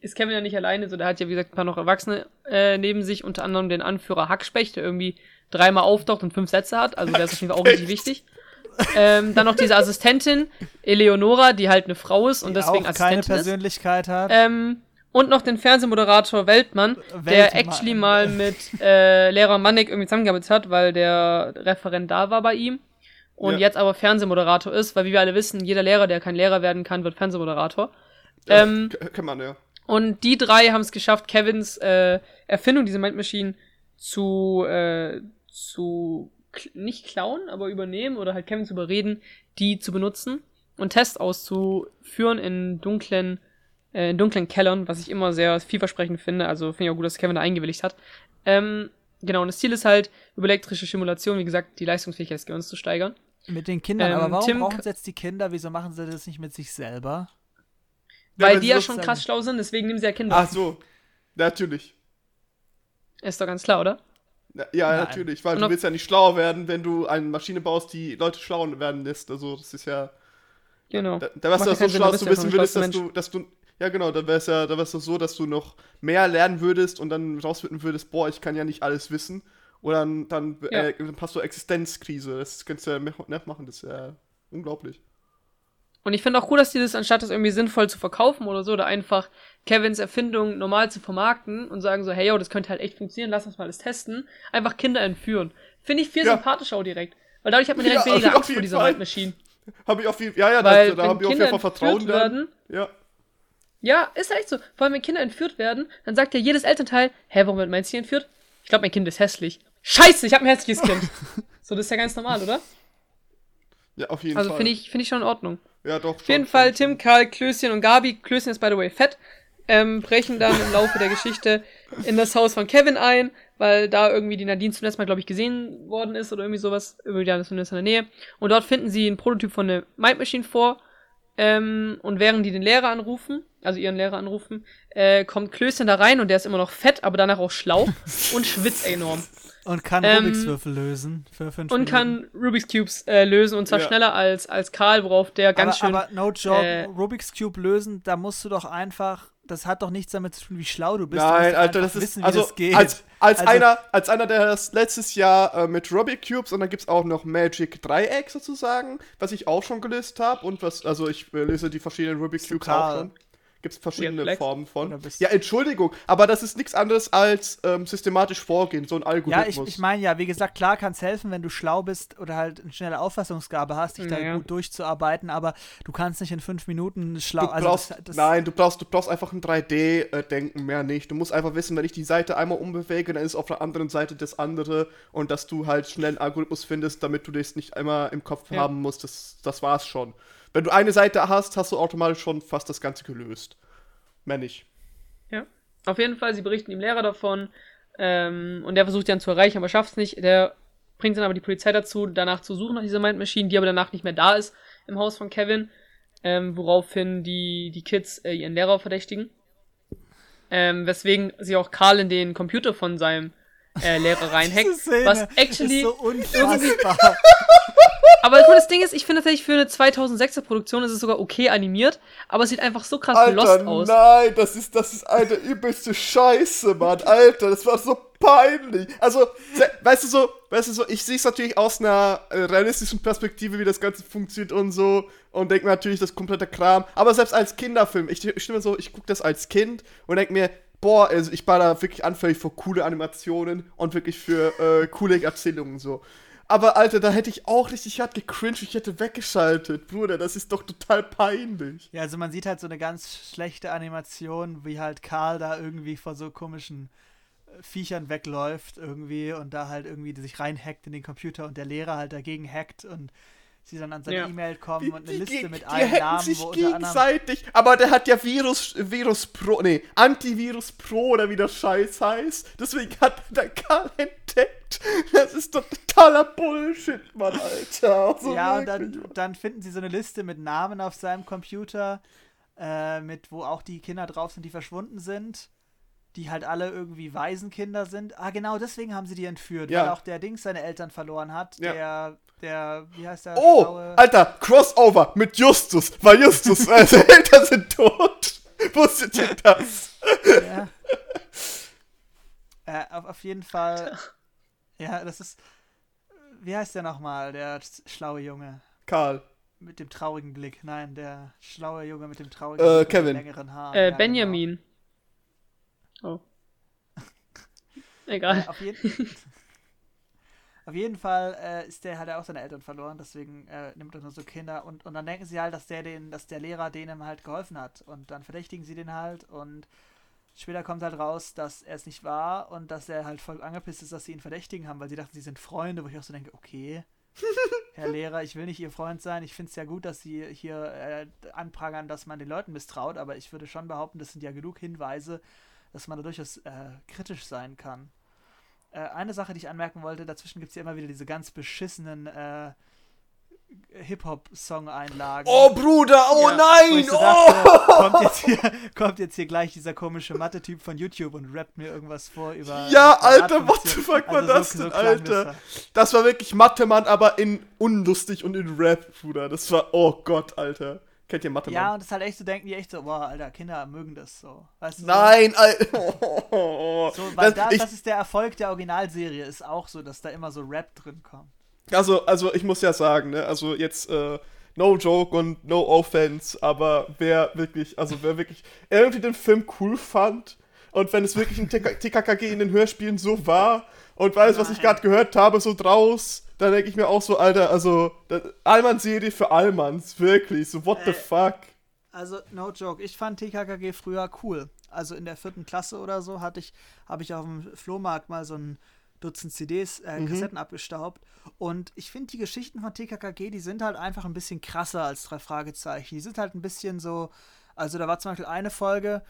Speaker 3: ist Kevin ja nicht alleine, so der hat ja wie gesagt ein paar noch Erwachsene äh, neben sich, unter anderem den Anführer Hackspecht, der irgendwie dreimal auftaucht und fünf Sätze hat, also der ist auf jeden Fall auch richtig wichtig. Ähm, dann noch diese Assistentin Eleonora, die halt eine Frau ist und
Speaker 2: Die
Speaker 3: deswegen
Speaker 2: auch keine
Speaker 3: Assistentin ist.
Speaker 2: Persönlichkeit hat.
Speaker 3: Ähm, und noch den Fernsehmoderator Weltmann, der
Speaker 2: Weltmann.
Speaker 3: actually mal mit äh, Lehrer Mannek irgendwie zusammengearbeitet hat, weil der Referent da war bei ihm. Und
Speaker 1: Ja.
Speaker 3: jetzt aber Fernsehmoderator ist, weil wie wir alle wissen, jeder Lehrer, der kein Lehrer werden kann, wird Fernsehmoderator. Ähm,
Speaker 1: K- Kann man, ja.
Speaker 3: und die drei haben es geschafft, Kevins äh, Erfindung, diese Mind Machine, zu, äh, zu nicht klauen, aber übernehmen oder halt Kevin zu überreden, die zu benutzen und Tests auszuführen in dunklen, äh, in dunklen Kellern, was ich immer sehr vielversprechend finde. Also finde ich auch gut, dass Kevin da eingewilligt hat. Ähm, genau, und das Ziel ist halt, über elektrische Stimulation, wie gesagt, die Leistungsfähigkeit des Gehirns zu steigern.
Speaker 2: mit den Kindern,
Speaker 3: ähm,
Speaker 2: aber warum
Speaker 3: Tim-
Speaker 2: brauchen sie jetzt die Kinder? Wieso machen sie das nicht mit sich selber?
Speaker 3: Weil
Speaker 1: wenn
Speaker 3: die ja schon krass schlau sind, deswegen nehmen sie ja Kinder.
Speaker 1: Ach so. Natürlich.
Speaker 3: Ist doch ganz klar, oder?
Speaker 1: Ja, ja
Speaker 2: Nein.
Speaker 1: natürlich. Weil
Speaker 3: Und
Speaker 1: du willst ja nicht schlauer werden, wenn du eine Maschine baust, die Leute schlauer werden lässt. Also, das ist ja.
Speaker 3: Genau.
Speaker 1: Da, da wärst du
Speaker 3: ja
Speaker 1: ja so schlau, dass du
Speaker 3: ja
Speaker 1: wissen würdest, dass du, dass du. Ja, genau, dann wär's ja, da wär's doch so, dass du noch mehr lernen würdest und dann rausfinden würdest, boah, ich kann ja nicht alles wissen. Oder dann, dann,
Speaker 3: Ja.
Speaker 1: äh, dann hast du Existenzkrise. Das kannst du ja nicht machen, das ist ja unglaublich.
Speaker 3: Und ich finde auch cool, dass die das, anstatt das irgendwie sinnvoll zu verkaufen oder so, oder einfach Kevins Erfindung normal zu vermarkten und sagen so, hey, yo, das könnte halt echt funktionieren, lass uns mal das testen, einfach Kinder entführen. Finde ich viel
Speaker 1: Ja.
Speaker 3: sympathischer auch direkt. Weil dadurch hat man direkt
Speaker 1: Ja,
Speaker 3: weniger Angst vor dieser. Mind Machine.
Speaker 1: Habe ich auf jeden Ja, ja,
Speaker 3: Weil,
Speaker 1: da, da habe ich auf
Speaker 3: Kinder
Speaker 1: jeden Fall
Speaker 3: entführt
Speaker 1: Vertrauen
Speaker 3: werden,
Speaker 1: Ja.
Speaker 3: ja, ist echt so. Vor allem, wenn Kinder entführt werden, dann sagt ja jedes Elternteil, hä, warum wird meins hier entführt? Ich glaube, mein Kind ist hässlich. Scheiße, ich habe ein hässliches Kind. so, das ist ja ganz normal, oder?
Speaker 1: ja, auf jeden
Speaker 3: Also
Speaker 1: Fall.
Speaker 3: finde ich, finde ich schon in Ordnung.
Speaker 1: Ja, doch.
Speaker 3: Auf jeden Fall Tim, Karl, Klößchen und Gabi, Klößchen ist by the way fett, ähm, brechen dann im Laufe der Geschichte in das Haus von Kevin ein, weil da irgendwie die Nadine zuletzt mal, glaube ich, gesehen worden ist oder irgendwie sowas, irgendwie da ist zumindest in der Nähe. Und dort finden sie einen Prototyp von der Mind Machine vor. Ähm, und während die den Lehrer anrufen, also ihren Lehrer anrufen, äh, kommt Klößchen da rein und der ist immer noch fett, aber danach auch schlau und schwitzt enorm.
Speaker 2: Und kann
Speaker 3: Ähm,
Speaker 2: Rubiks Würfel lösen für fünf
Speaker 3: Und
Speaker 2: Minuten.
Speaker 3: kann Rubik's Cubes äh, lösen und zwar
Speaker 1: Ja.
Speaker 3: schneller als, als Karl, worauf der ganz
Speaker 2: aber,
Speaker 3: schön.
Speaker 2: aber no joke,
Speaker 3: äh,
Speaker 2: Rubik's Cube lösen, da musst du doch einfach, das hat doch nichts damit zu tun, wie schlau du bist. du
Speaker 1: Nein,
Speaker 2: doch
Speaker 1: Alter, das ist
Speaker 2: wissen, wie
Speaker 1: also
Speaker 2: das geht.
Speaker 1: als als
Speaker 2: Also-
Speaker 1: einer als einer der das letztes Jahr äh, mit Rubik Cubes und dann gibt's auch noch Magic Dreieck sozusagen, was ich auch schon gelöst habe und was also ich äh, löse die verschiedenen Rubik
Speaker 2: du
Speaker 1: Cubes auch
Speaker 2: Karl?
Speaker 1: Schon. Gibt's verschiedene? Formen von. Ja, Entschuldigung, aber das ist nichts anderes als ähm, systematisch vorgehen, so ein
Speaker 2: ja,
Speaker 1: Algorithmus.
Speaker 2: ich, ich meine ja, wie gesagt, klar kann es helfen, wenn du schlau bist oder halt eine schnelle Auffassungsgabe hast, dich da
Speaker 3: Ja.
Speaker 2: gut durchzuarbeiten, aber du kannst nicht in fünf Minuten schlau.
Speaker 1: Du
Speaker 2: also
Speaker 1: brauchst,
Speaker 2: das, das,
Speaker 1: nein, du brauchst, du brauchst einfach ein 3D-Denken, mehr nicht. Du musst einfach wissen, wenn ich die Seite einmal umbewege, dann ist auf der anderen Seite das andere und dass du halt schnell einen Algorithmus findest, damit du das nicht einmal im Kopf
Speaker 3: Ja.
Speaker 1: haben musst. Das, das war's schon. Wenn du eine Seite hast, hast du automatisch schon fast das Ganze gelöst. Mehr nicht.
Speaker 3: Ja. Auf jeden Fall, sie berichten dem Lehrer davon ähm, und der versucht dann zu erreichen, aber schafft es nicht. Der bringt dann aber die Polizei dazu, danach zu suchen nach dieser Mind Machine, die aber danach nicht mehr da ist im Haus von Kevin, ähm, woraufhin die, die Kids äh, ihren Lehrer verdächtigen. Ähm, weswegen sie auch Karl in den Computer von seinem äh, Lehrer reinhackt.
Speaker 2: Diese Szene
Speaker 3: was actually
Speaker 2: ist so unfassbar.
Speaker 3: Aber mal, das Ding ist, ich finde tatsächlich für eine 2006er Produktion ist es sogar okay animiert, aber es sieht einfach so krass lost
Speaker 1: Alter,
Speaker 3: aus.
Speaker 1: nein, das ist, das ist eine übelste Scheiße, Mann. Alter, das war so peinlich. Also, weißt du so, weißt du so, ich sehe es natürlich aus einer äh, realistischen Perspektive, wie das Ganze funktioniert und so und denke mir natürlich, das ist kompletter Kram. Aber selbst als Kinderfilm, ich, ich stimme so, ich gucke das als Kind und denke mir, boah, also ich war da wirklich anfällig für coole Animationen und wirklich für äh, coole Erzählungen so. Aber Alter, da hätte ich auch richtig hart gecringed, ich hätte weggeschaltet. Bruder, das ist doch total peinlich.
Speaker 2: Ja, also man sieht halt so eine ganz schlechte Animation, wie halt Karl da irgendwie vor so komischen äh, Viechern wegläuft irgendwie und da halt irgendwie sich reinhackt in den Computer und der Lehrer halt dagegen hackt und sie dann an seine
Speaker 3: Ja.
Speaker 2: E-Mail kommen und eine
Speaker 1: Die- die-
Speaker 2: Liste mit
Speaker 1: die
Speaker 2: allen Namen,
Speaker 1: sich
Speaker 2: wo
Speaker 1: gegenseitig, aber der hat ja Virus, Virus Pro, nee, Antivirus Pro oder wie der Scheiß heißt. Deswegen hat der Karl entdeckt. Das ist doch totaler Bullshit, Mann, Alter. Also
Speaker 2: Ja, und dann, dann finden sie so eine Liste mit Namen auf seinem Computer, äh, mit wo auch die Kinder drauf sind, die verschwunden sind, die halt alle irgendwie Waisenkinder sind. Ah, genau, deswegen haben sie die entführt,
Speaker 1: Ja.
Speaker 2: weil auch der Dings seine Eltern verloren hat.
Speaker 1: Ja.
Speaker 2: Der, der, wie heißt der?
Speaker 1: Oh,
Speaker 2: schlaue-
Speaker 1: Alter, Crossover mit Justus, weil Justus, äh, seine Eltern sind tot. Wusstet ihr das?
Speaker 2: Ja. äh, auf, auf jeden Fall. Ja, das ist. Wie heißt der nochmal, der schlaue Junge?
Speaker 1: Karl.
Speaker 2: Mit dem traurigen Blick. Nein, der schlaue Junge mit dem traurigen
Speaker 1: Äh,
Speaker 2: Blick
Speaker 1: Kevin.
Speaker 2: längeren Haaren.
Speaker 3: Äh,
Speaker 2: Ja, genau.
Speaker 3: Benjamin. Oh. Egal.
Speaker 2: Äh, auf, jeden, auf jeden Fall äh, ist der, hat er auch seine Eltern verloren, deswegen äh, nimmt er nur so Kinder und, und dann denken sie halt, dass der den, dass der Lehrer denen halt geholfen hat. Und dann verdächtigen sie den halt und später kommt halt raus, dass er es nicht war und dass er halt voll angepisst ist, dass sie ihn verdächtigen haben, weil sie dachten, sie sind Freunde, wo ich auch so denke, okay. Herr Lehrer, ich will nicht Ihr Freund sein. Ich finde es ja gut, dass Sie hier äh, anprangern, dass man den Leuten misstraut, aber ich würde schon behaupten, das sind ja genug Hinweise, dass man da durchaus äh, kritisch sein kann. Äh, eine Sache, die ich anmerken wollte, dazwischen gibt es ja immer wieder diese ganz beschissenen äh, Hip-Hop-Song-Einlagen.
Speaker 1: Oh, Bruder, oh
Speaker 3: Ja.
Speaker 1: Nein,
Speaker 2: so
Speaker 1: oh.
Speaker 2: dachte, kommt, jetzt hier, kommt jetzt hier gleich dieser komische Mathe-Typ von YouTube und rappt mir irgendwas vor über.
Speaker 1: Ja, Alter, what the fuck war
Speaker 2: Also
Speaker 1: das
Speaker 2: so- so
Speaker 1: denn,
Speaker 2: klang
Speaker 1: Alter?
Speaker 2: das
Speaker 1: Das war wirklich Mathe-Mann, aber in unlustig und in Rap, Bruder. Das war, oh Gott, Alter. Kennt ihr
Speaker 2: da.
Speaker 1: Mathe-Mann?
Speaker 2: Ja, und das ist halt echt so, denken die echt so, boah, Alter, Kinder mögen das so. Weißt du, so?
Speaker 1: Nein, Alter. Oh,
Speaker 2: So, weil
Speaker 1: das,
Speaker 2: da,
Speaker 1: ich,
Speaker 2: das ist der Erfolg der Originalserie, ist auch so, dass da immer so Rap drin kommt.
Speaker 1: also, also, ich muss ja sagen, ne, also jetzt, äh, no joke und no offense, aber wer wirklich, also wer wirklich irgendwie den Film cool fand und wenn es wirklich ein TK TKKG in den Hörspielen so war und weiß, was ich gerade gehört habe, so draus, dann denke ich mir auch so, Alter, also, Allmann-Serie für Allmanns, wirklich, so what the
Speaker 2: Äh,
Speaker 1: fuck.
Speaker 2: Also, no joke, ich fand TKKG früher cool. Also in der vierten Klasse oder so hatte ich, habe ich auf dem Flohmarkt mal so ein Dutzend CDs, äh,
Speaker 1: Mhm.
Speaker 2: Kassetten abgestaubt. Und ich finde die Geschichten von TKKG, die sind halt einfach ein bisschen krasser als drei Fragezeichen. Die sind halt ein bisschen so, also da war zum Beispiel eine Folge,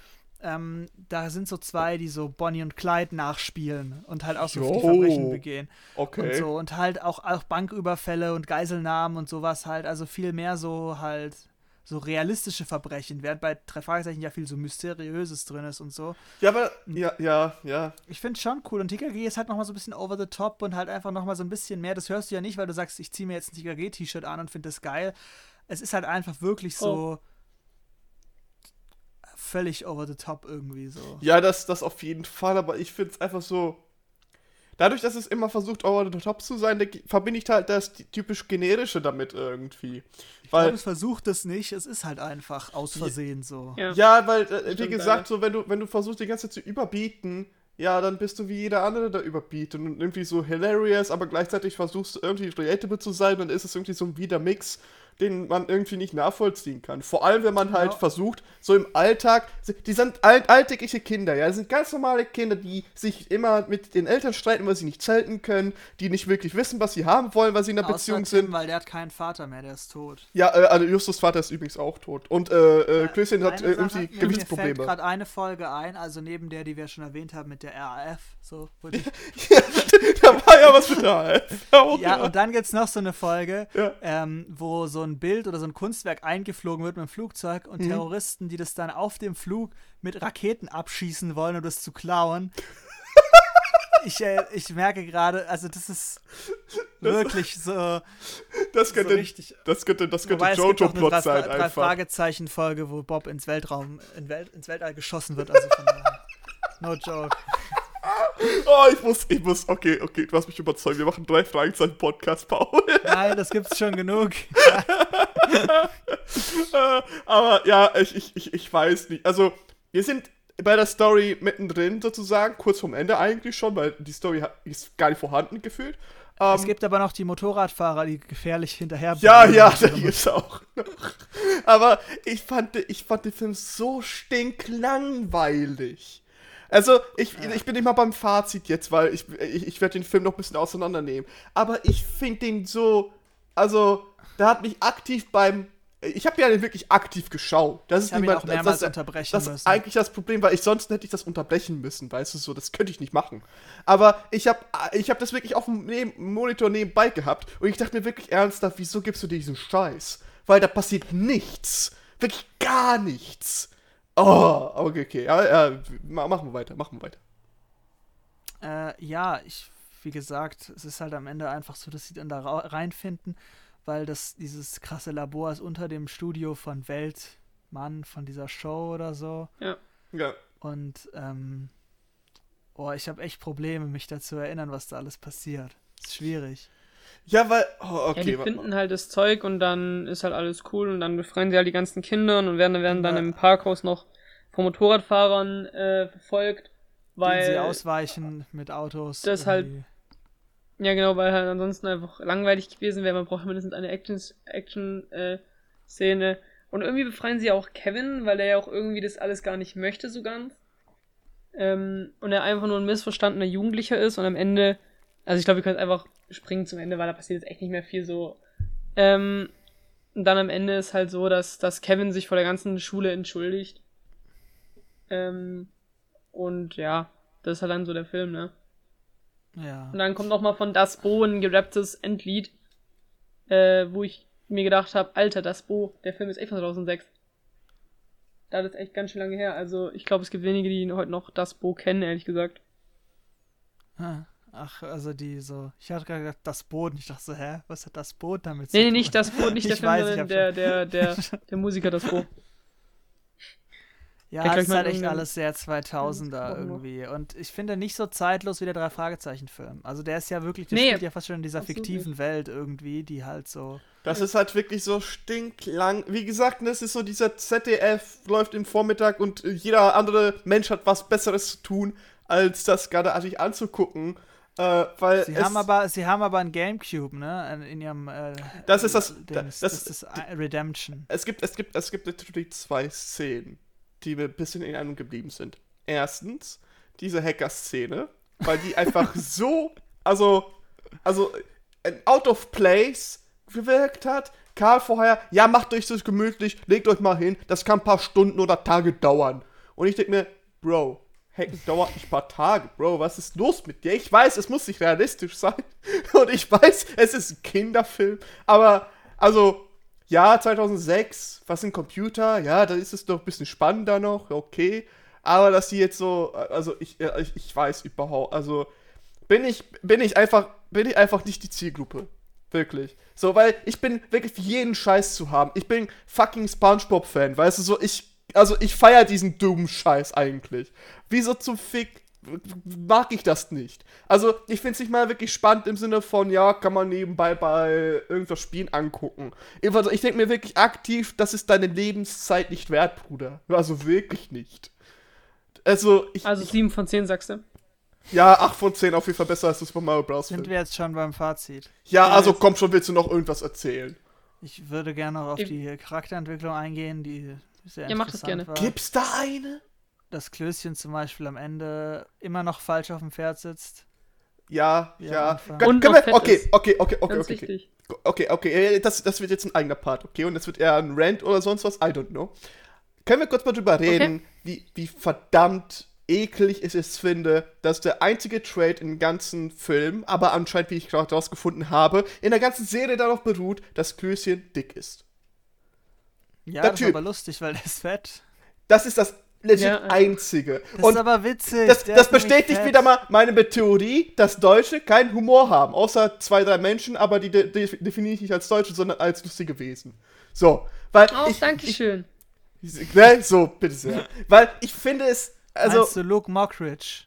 Speaker 2: ähm, da sind so zwei, die so Bonnie und Clyde nachspielen und halt auch so die
Speaker 1: Jo.
Speaker 2: Verbrechen begehen.
Speaker 1: Okay.
Speaker 2: Und so und halt auch, auch Banküberfälle und Geiselnahmen und sowas halt, also viel mehr so halt so realistische Verbrechen, während bei drei Fragezeichen ja viel so Mysteriöses drin ist und so.
Speaker 1: Ja, aber, ja, ja, ja.
Speaker 2: Ich finde schon cool und TKG ist halt nochmal so ein bisschen over the top und halt einfach nochmal so ein bisschen mehr, das hörst du ja nicht, weil du sagst, ich ziehe mir jetzt ein TKG-T-Shirt an und finde das geil. Es ist halt einfach wirklich so völlig over the top irgendwie so.
Speaker 1: Ja, das, das auf jeden Fall, aber ich finde es einfach so. Dadurch, dass es immer versucht, over the top zu sein, verbinde ich halt das typisch generische damit irgendwie.
Speaker 2: Ich glaube,
Speaker 1: Weil,
Speaker 2: es versucht es nicht, es ist halt einfach aus Versehen so.
Speaker 3: Ja.
Speaker 1: ja, weil, äh, wie
Speaker 3: Stimmt,
Speaker 1: gesagt, so, wenn du, wenn du versuchst, die ganze Zeit zu überbieten, ja, dann bist du wie jeder andere, der überbietet und irgendwie so hilarious, aber gleichzeitig versuchst du irgendwie relatable zu sein, dann ist es irgendwie so ein Wiedermix, den man irgendwie nicht nachvollziehen kann. Vor allem, wenn man halt
Speaker 2: Ja.
Speaker 1: versucht, so im Alltag, die sind alt, alltägliche Kinder, ja, das sind ganz normale Kinder, die sich immer mit den Eltern streiten, weil sie nicht zelten können, die nicht wirklich wissen, was sie haben wollen, weil sie in einer
Speaker 2: Außer
Speaker 1: Beziehung
Speaker 2: Tim,
Speaker 1: sind.
Speaker 2: weil der hat keinen Vater mehr, der ist tot.
Speaker 1: Ja, äh, also Justus Vater ist übrigens auch tot. Und äh, äh, Klößchen hat äh, irgendwie
Speaker 2: mir- Mir fällt
Speaker 1: Gewichtsprobleme.
Speaker 2: gerade eine Folge ein, also neben der, die wir schon erwähnt haben mit der RAF, so. wo die,
Speaker 1: da war ja was mit AF. Auch,
Speaker 2: ja, und dann gibt es noch so eine Folge,
Speaker 1: Ja.
Speaker 2: ähm, wo so ein Bild oder so ein Kunstwerk eingeflogen wird mit dem Flugzeug und
Speaker 1: Mhm.
Speaker 2: Terroristen, die das dann auf dem Flug mit Raketen abschießen wollen, um das zu klauen. Ich, äh, ich merke gerade, also das ist wirklich so,
Speaker 1: das
Speaker 2: so
Speaker 1: könnte,
Speaker 2: richtig.
Speaker 1: das könnte, das könnte Jojo-Plot
Speaker 2: drei,
Speaker 1: sein
Speaker 2: drei
Speaker 1: einfach.
Speaker 2: Fragezeichen-Folge, wo Bob ins Weltraum, in Welt, ins Weltall geschossen wird. Also. No joke.
Speaker 1: Oh, ich muss, ich muss, okay, okay, du hast mich überzeugt. Wir machen drei Fragezeichen Podcast, Paul.
Speaker 2: Nein, das gibt's schon genug.
Speaker 1: Äh, Aber ja, ich, ich, ich, ich weiß nicht. Also, wir sind bei der Story mittendrin sozusagen, kurz vorm Ende eigentlich schon, weil die Story ist gar nicht vorhanden gefühlt. Ähm,
Speaker 2: Es gibt aber noch die Motorradfahrer, die gefährlich hinterher.
Speaker 1: Ja, ja, da gibt's auch noch. Aber ich fand, ich fand den Film so stinklangweilig. Also, ich, ich bin nicht mal beim Fazit jetzt, weil ich, ich, ich werde den Film noch ein bisschen auseinandernehmen. Aber ich finde den so also, da hat mich aktiv beim. Ich habe ja den wirklich aktiv geschaut. Das ist
Speaker 2: Ich ihn
Speaker 1: niemand-
Speaker 2: auch mehrmals
Speaker 1: das,
Speaker 2: unterbrechen
Speaker 1: das ist
Speaker 2: müssen.
Speaker 1: eigentlich das Problem, weil ich sonst hätte ich das unterbrechen müssen, weißt du so, das könnte ich nicht machen. Aber ich habe ich hab das wirklich auf dem Neben Monitor nebenbei gehabt und ich dachte mir wirklich ernsthaft, wieso gibst du dir diesen Scheiß? Weil da passiert nichts. Wirklich gar nichts. Oh, okay, okay. Ja, ja, ma- machen wir weiter, machen wir weiter.
Speaker 2: Äh, ja, ich, wie gesagt, es ist halt am Ende einfach so, dass sie dann da reinfinden, weil das dieses krasse Labor ist unter dem Studio von Weltmann, von dieser Show oder so.
Speaker 3: Ja.
Speaker 1: Ja.
Speaker 2: Und, ähm, oh, ich habe echt Probleme, mich dazu erinnern, was da alles passiert. Ist schwierig.
Speaker 1: Ja, weil. Oh, okay.
Speaker 3: ja, die finden halt das Zeug und dann ist halt alles cool und dann befreien sie halt die ganzen Kinder und werden, werden dann
Speaker 2: Ja.
Speaker 3: im Parkhaus noch von Motorradfahrern äh, verfolgt,
Speaker 2: Weil sie
Speaker 3: weil
Speaker 2: ausweichen mit Autos.
Speaker 3: Deshalb-
Speaker 2: irgendwie.
Speaker 3: ja genau, weil halt ansonsten einfach langweilig gewesen wäre. Man braucht mindestens eine Action Action äh, Szene und irgendwie befreien sie auch Kevin, weil er ja auch irgendwie das alles gar nicht möchte so ganz. Ähm, und er einfach nur ein missverstandener Jugendlicher ist und am Ende, also ich glaube, wir können jetzt einfach springen zum Ende, weil da passiert jetzt echt nicht mehr viel so. Ähm, und dann am Ende ist halt so, dass, dass Kevin sich vor der ganzen Schule entschuldigt. Ähm, und ja, das ist halt dann so der Film, ne?
Speaker 2: Ja.
Speaker 3: Und dann kommt noch mal von Das Bo ein gerapptes Endlied, äh, wo ich mir gedacht habe, Alter, Das Bo, der Film ist echt von 2006. Da ist echt ganz schön lange her. Also ich glaube, es gibt wenige, die heute noch Das Bo kennen, ehrlich gesagt.
Speaker 2: Ah, Ach, also die so. Ich hatte gerade gedacht, das Boot. Ich dachte so, hä, was hat das Boot damit
Speaker 3: Nee, nee,
Speaker 2: tun?
Speaker 3: nicht Das Bo, nicht der
Speaker 2: Ich
Speaker 3: Film,
Speaker 2: weiß, ich
Speaker 3: sondern der, der, der, der Musiker Das Bo.
Speaker 2: Ja, das ist halt echt alles sehr 2000er
Speaker 3: Wochen noch.
Speaker 2: irgendwie. Und ich finde nicht so zeitlos wie der Drei-Fragezeichen-Film. Also der ist ja wirklich, der
Speaker 3: Nee,
Speaker 2: spielt ja fast schon in dieser fiktiven Welt irgendwie, die halt so.
Speaker 1: Das ist halt wirklich so stinklang. Wie gesagt, das ist so dieser ZDF läuft im Vormittag und äh, jeder andere Mensch hat was Besseres zu tun, als das gerade sich anzugucken. Äh, weil
Speaker 2: Sie haben aber, sie haben aber ein Gamecube, ne? In- ihrem äh,
Speaker 1: Das ist das-
Speaker 2: Dings.
Speaker 1: das-
Speaker 2: das, ist das Redemption.
Speaker 1: es gibt, es gibt, es gibt natürlich zwei Szenen, die mir ein bisschen in einem geblieben sind. Erstens, diese Hacker-Szene, weil die einfach so, also, also, out of place gewirkt hat. Karl vorher, ja, macht euch das gemütlich, legt euch mal hin, das kann ein paar Stunden oder Tage dauern. Und ich denke mir, Bro, Hacken dauert ein paar Tage, Bro, was ist los mit dir? Ich weiß, es muss nicht realistisch sein. Und ich weiß, es ist ein Kinderfilm, aber, also, ja, 2006, was ein Computer, ja, da ist es doch ein bisschen spannender noch, okay. Aber dass die jetzt so, also ich, ich, ich weiß überhaupt, also bin ich, bin ich einfach, bin ich einfach nicht die Zielgruppe. Wirklich. So, weil ich bin wirklich für jeden Scheiß zu haben. Ich bin fucking Spongebob-Fan, weißt du, so, ich, also ich feier diesen dummen Scheiß eigentlich. Wieso zum Fick mag ich das nicht? Also, ich finde es nicht mal wirklich spannend im Sinne von, ja, kann man nebenbei bei irgendwas Spielen angucken. Also, ich denke mir wirklich aktiv, das ist deine Lebenszeit nicht wert, Bruder. Also wirklich nicht. Also, ich,
Speaker 3: Also
Speaker 1: ich
Speaker 3: 7 von 10 sagst du.
Speaker 1: ja, 8 von 10 auf jeden Fall besser als das Super Mario Bros.
Speaker 2: Sind
Speaker 1: Film.
Speaker 2: wir jetzt schon beim Fazit?
Speaker 1: Ja, also komm schon, willst du noch irgendwas erzählen?
Speaker 2: Ich würde gerne noch auf
Speaker 3: Ich-
Speaker 2: die Charakterentwicklung eingehen, die sehr
Speaker 3: Ja, mach das gerne.
Speaker 2: war.
Speaker 1: Gibt's da eine?
Speaker 2: Dass Klößchen zum Beispiel am Ende immer noch falsch auf dem Pferd sitzt.
Speaker 1: Ja,
Speaker 2: Ja,
Speaker 1: ja.
Speaker 3: Und
Speaker 1: wir, okay, okay, okay, okay,
Speaker 3: Ganz
Speaker 1: okay, okay.
Speaker 3: wichtig.
Speaker 1: Okay, okay, das, das wird jetzt ein eigener Part, okay? Und das wird eher ein Rant oder sonst was, I don't know. Können wir kurz mal drüber reden, wie, wie verdammt eklig ich es finde, dass der einzige Trade im ganzen Film, aber anscheinend, wie ich gerade rausgefunden habe, in der ganzen Serie darauf beruht, dass Klößchen dick ist.
Speaker 2: Ja,
Speaker 1: Der
Speaker 2: das
Speaker 1: Typ.
Speaker 2: ist aber lustig, weil der ist fett.
Speaker 1: Das ist das legit
Speaker 3: Ja,
Speaker 1: einzige.
Speaker 2: Das
Speaker 1: Und
Speaker 2: ist aber witzig.
Speaker 1: das, das bestätigt wieder mal meine Theorie, dass Deutsche keinen Humor haben. Außer zwei, drei Menschen, aber die de de definiere ich nicht als Deutsche, sondern als lustige Wesen. So, weil
Speaker 3: Oh,
Speaker 1: ich,
Speaker 3: danke schön.
Speaker 1: ich, ne, so, bitte sehr. weil ich finde es, also,
Speaker 2: Meinst du Luke Mockridge?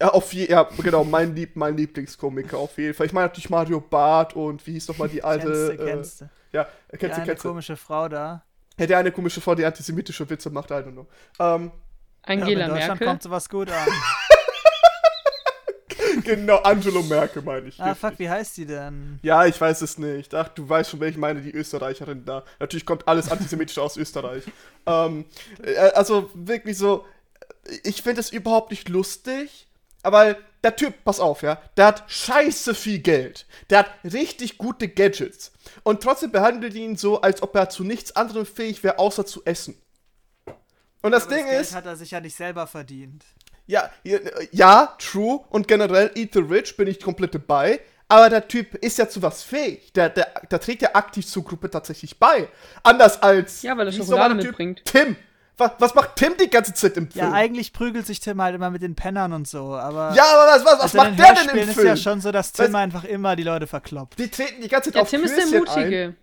Speaker 1: ja, auf je, ja, genau, mein, Lieb, mein Lieblingskomiker auf jeden Fall. Ich meine natürlich Mario Barth und wie hieß noch mal die alte,
Speaker 2: kennst du,
Speaker 1: äh,
Speaker 2: kennst du.
Speaker 1: ja,
Speaker 2: Die
Speaker 1: kennst du,
Speaker 2: eine
Speaker 1: kennst du.
Speaker 2: komische Frau da.
Speaker 1: Ja, der eine komische Frau, die antisemitische Witze macht, I don't know. Ähm,
Speaker 2: Ja,
Speaker 3: Angela
Speaker 2: in Deutschland
Speaker 3: Merkel.
Speaker 2: kommt sowas gut an.
Speaker 1: genau, Angelo Merkel meine ich.
Speaker 2: ah,
Speaker 1: richtig.
Speaker 2: fuck, wie heißt die denn?
Speaker 1: Ja, ich weiß es nicht. Ach, du weißt schon, welche ich meine, die Österreicherin da. Natürlich kommt alles antisemitisch aus Österreich. Ähm, äh, also wirklich so, ich finde es überhaupt nicht lustig, aber der Typ, pass auf, ja, der hat scheiße viel Geld. Der hat richtig gute Gadgets. Und trotzdem behandelt ihn so, als ob er zu nichts anderem fähig wäre, außer zu essen. Und das
Speaker 2: Aber
Speaker 1: Ding
Speaker 2: Geld
Speaker 1: ist,
Speaker 2: hat er sich ja nicht selber verdient.
Speaker 1: ja, ja, true. Und generell Eat the Rich bin ich komplett dabei. Aber der Typ ist ja zu was fähig. Der, der, der trägt ja aktiv zur Gruppe tatsächlich bei. Anders als.
Speaker 3: Ja, weil er Schokolade mitbringt.
Speaker 1: Tim. Was, was macht Tim die ganze Zeit im Film?
Speaker 2: Ja, eigentlich prügelt sich Tim halt immer mit den Pennern und so, aber.
Speaker 1: Ja, aber was, was, was
Speaker 2: also
Speaker 1: macht
Speaker 2: den
Speaker 1: der denn im Film?
Speaker 2: ist ja schon so, dass Tim
Speaker 1: Weißt-
Speaker 2: einfach immer die Leute verkloppt.
Speaker 1: die treten die ganze Zeit
Speaker 3: Ja,
Speaker 1: auf
Speaker 3: Tim ist der
Speaker 1: Klößchen Ein.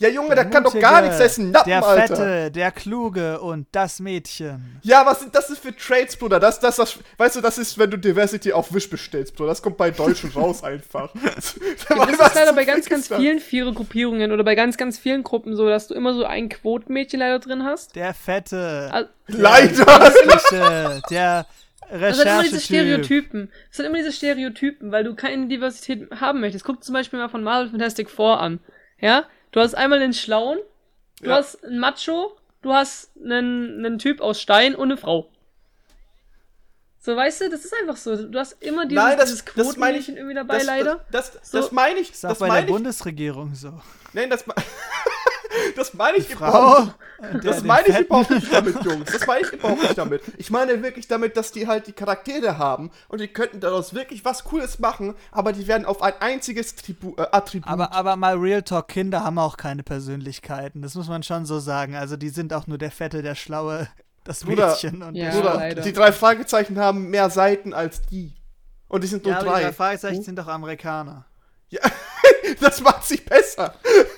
Speaker 1: Ja, Junge, der, kann doch gar nichts essen. Nappen,
Speaker 2: Der
Speaker 1: Alter.
Speaker 2: Fette, der Kluge und das Mädchen.
Speaker 1: Ja, was sind das ist für Trades, Bruder? Das, das, das, weißt du, das ist, wenn du Diversity auf Wish bestellst, Bruder. Das kommt bei Deutschen raus einfach.
Speaker 3: Das ist leider bei ganz, ganz vielen Vierer-Gruppierungen oder bei ganz, ganz vielen Gruppen so, dass du immer so ein Quotenmädchen leider drin hast.
Speaker 2: Der Fette.
Speaker 3: Also,
Speaker 1: Leider.
Speaker 2: Hässliche, der
Speaker 3: Das sind immer diese. Stereotypen. Das sind immer diese Stereotypen, weil du keine Diversität haben möchtest. Guck zum Beispiel mal von Marvel Fantastic Four an. Ja? Du hast einmal den Schlauen, du
Speaker 1: Ja.
Speaker 3: hast einen Macho, du hast einen, einen Typ aus Stein und eine Frau. So, weißt du, das ist einfach so. Du hast immer dieses,
Speaker 1: Nein, das,
Speaker 3: dieses
Speaker 1: das meine ich.
Speaker 3: Quotenmädchen irgendwie dabei,
Speaker 1: das,
Speaker 3: leider.
Speaker 1: Das, das,
Speaker 3: So.
Speaker 1: das meine ich.
Speaker 2: Ist auch
Speaker 1: Das
Speaker 2: bei der
Speaker 1: meine ich.
Speaker 2: Bundesregierung so.
Speaker 1: Nein, das, das meine ich
Speaker 2: Frau.
Speaker 1: überhaupt.
Speaker 2: der
Speaker 1: Das meine ich überhaupt nicht damit, Jungs. Das meine ich überhaupt nicht damit. Ich meine wirklich damit, dass die halt die Charaktere haben und die könnten daraus wirklich was Cooles machen, aber die werden auf ein einziges Tribu äh, Attribut.
Speaker 2: Aber, aber mal Real Talk, Kinder haben auch keine Persönlichkeiten. Das muss man schon so sagen. Also die sind auch nur der Fette, der Schlaue, das
Speaker 1: Bruder,
Speaker 2: Mädchen und
Speaker 3: Ja,
Speaker 2: der
Speaker 1: Bruder,
Speaker 3: leider.
Speaker 1: die drei Fragezeichen haben mehr Seiten als die. Und die sind nur
Speaker 2: Ja, aber die
Speaker 1: drei.
Speaker 2: drei Fragezeichen sind doch Amerikaner.
Speaker 1: Ja, das macht sich besser.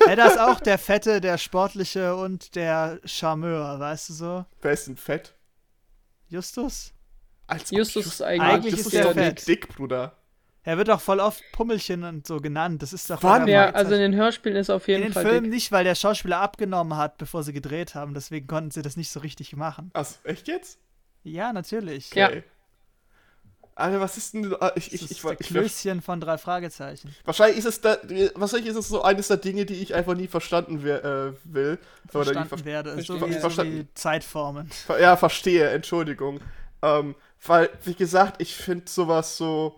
Speaker 2: Ja, da ist auch der Fette, der Sportliche und der Charmeur, weißt du so?
Speaker 1: Wer ist denn fett?
Speaker 2: Justus?
Speaker 1: Als
Speaker 3: Justus ist eigentlich-
Speaker 2: Eigentlich
Speaker 1: Justus
Speaker 2: ist er
Speaker 1: doch nicht
Speaker 2: fett.
Speaker 1: dick, Bruder.
Speaker 2: Er wird auch voll oft Pummelchen und so genannt. Das ist doch
Speaker 1: Wann?
Speaker 2: der
Speaker 3: Ja, also in den Hörspielen ist auf
Speaker 2: in
Speaker 3: jeden
Speaker 2: den
Speaker 3: Fall
Speaker 2: Filmen
Speaker 3: dick.
Speaker 2: nicht, weil der Schauspieler abgenommen hat, bevor sie gedreht haben. Deswegen konnten sie das nicht so richtig machen.
Speaker 1: Also, echt jetzt?
Speaker 2: Ja, natürlich.
Speaker 3: Ja.
Speaker 1: Alter, was ist denn. ah, Ich,
Speaker 2: Das
Speaker 1: ich, ich, ich,
Speaker 2: Klößchen von drei Fragezeichen.
Speaker 1: wahrscheinlich ist es da, wahrscheinlich ist es so eines der Dinge, die ich einfach nie verstanden wer, äh, will.
Speaker 2: Verstanden werde. So
Speaker 3: Verstehe.
Speaker 2: wie, so
Speaker 1: Verstanden.
Speaker 2: wie Zeitformen.
Speaker 1: ver ja, verstehe, Entschuldigung. Ähm, weil, wie gesagt, ich finde sowas so.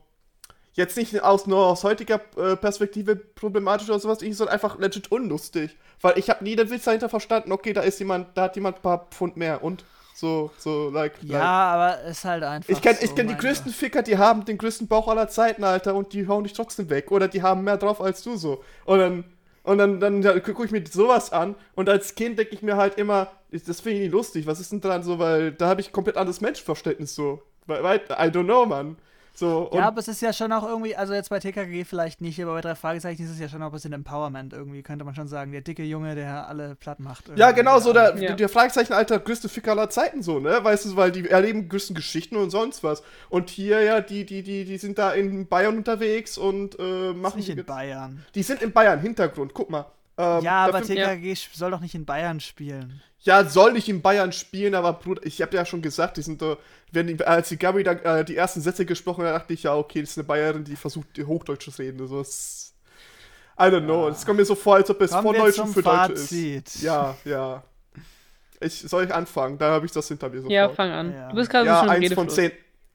Speaker 1: Jetzt nicht aus, nur aus heutiger äh, Perspektive problematisch oder sowas, ich sondern einfach legit unlustig. Weil ich habe nie den Witz dahinter verstanden, okay, da ist jemand, da hat jemand ein paar Pfund mehr und so, so, like. like.
Speaker 2: Ja, aber ist halt einfach.
Speaker 1: Ich kenne
Speaker 2: so,
Speaker 1: ich kenn die größten
Speaker 2: Gott.
Speaker 1: Ficker, die haben den größten Bauch aller Zeiten, Alter, und die hauen dich trotzdem weg. Oder die haben mehr drauf als du so. Und dann, und dann, dann ja, gucke ich mir sowas an und als Kind denke ich mir halt immer, das finde ich nicht lustig. Was ist denn dran so, weil da habe ich komplett anderes Menschenverständnis so. I don't know, Mann. So, und
Speaker 2: Ja, aber es ist ja schon auch irgendwie, also jetzt bei TKG vielleicht nicht, aber bei drei Fragezeichen ist es ja schon auch ein bisschen Empowerment irgendwie, könnte man schon sagen. Der dicke Junge, der alle platt macht.
Speaker 1: Ja, genau, so der,
Speaker 3: Ja.
Speaker 1: der Fragezeichen, Alter, größte Ficker aller Zeiten, so, ne? Weißt du, weil die erleben größten Geschichten und sonst was. Und hier, ja, die, die, die, die sind da in Bayern unterwegs und äh,
Speaker 2: Ist
Speaker 1: machen.
Speaker 2: nicht in Bayern.
Speaker 1: die sind in Bayern, Hintergrund, guck mal. Ähm,
Speaker 2: ja, aber TKG soll doch nicht in Bayern spielen.
Speaker 1: Ja, soll nicht in Bayern spielen, aber Bruder, ich habe ja schon gesagt, die sind da, wenn die, als die Gabi dann äh, die ersten Sätze gesprochen hat, dachte ich, ja, okay, das ist eine Bayerin, die versucht, Hochdeutsch zu reden. So, das, I don't know. Es kommt mir so vor, als ob es von Deutsch
Speaker 2: zum
Speaker 1: für Deutsche
Speaker 2: Fazit.
Speaker 1: ist. Ja, ja. Ich, soll ich anfangen? Da habe ich das hinter mir sofort.
Speaker 3: Ja, fang an.
Speaker 2: Ja.
Speaker 3: Du bist gerade
Speaker 1: Ja,
Speaker 3: schon im
Speaker 1: eins von zehn.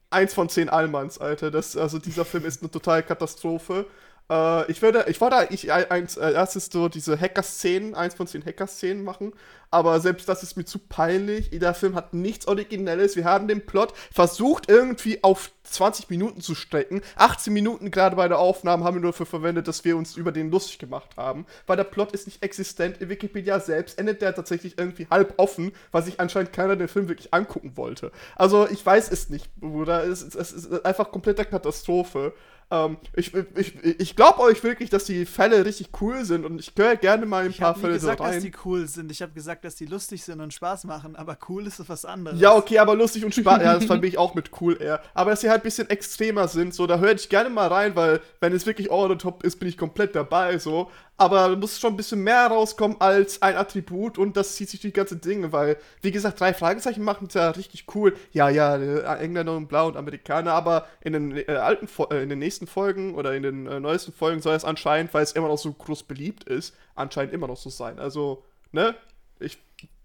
Speaker 1: Eins von zehn Allmanns, Alter. Das, also dieser Film ist eine totale Katastrophe. Äh, ich würde, ich wollte eigentlich eins, äh, erstes so diese Hacker-Szenen, eins von zehn Hacker-Szenen machen, aber selbst das ist mir zu peinlich. Der Film hat nichts Originelles. Wir haben den Plot versucht irgendwie auf 20 Minuten zu strecken. 18 Minuten gerade bei der Aufnahme haben wir nur dafür verwendet, dass wir uns über den lustig gemacht haben, weil der Plot ist nicht existent. In Wikipedia selbst endet der tatsächlich irgendwie halb offen, weil sich anscheinend keiner den Film wirklich angucken wollte. Also ich weiß es nicht, Bruder. Es, es, es ist einfach komplette Katastrophe. Ähm, ich ich, ich glaube euch wirklich, dass die Fälle richtig cool sind und ich höre gerne mal ein
Speaker 2: Ich
Speaker 1: paar
Speaker 2: habe
Speaker 1: Fälle
Speaker 2: gesagt,
Speaker 1: so rein.
Speaker 2: dass die cool sind. Ich habe gesagt, dass die lustig sind und Spaß machen, aber cool ist was anderes.
Speaker 1: Ja, okay, aber lustig und Spaß, ja, das verbinde ich auch mit cool eher. Aber dass sie halt ein bisschen extremer sind, so, da höre ich gerne mal rein, weil, wenn es wirklich the top ist, bin ich komplett dabei, so. Aber da muss schon ein bisschen mehr rauskommen als ein Attribut und das zieht sich die ganze Dinge, weil, wie gesagt, drei Fragezeichen machen es ja richtig cool. Ja, ja, äh, Engländer und Blau und Amerikaner, aber in den äh, alten, äh, in den nächsten Folgen oder in den äh, neuesten Folgen soll es anscheinend, weil es immer noch so groß beliebt ist, anscheinend immer noch so sein. Also, ne? Ich,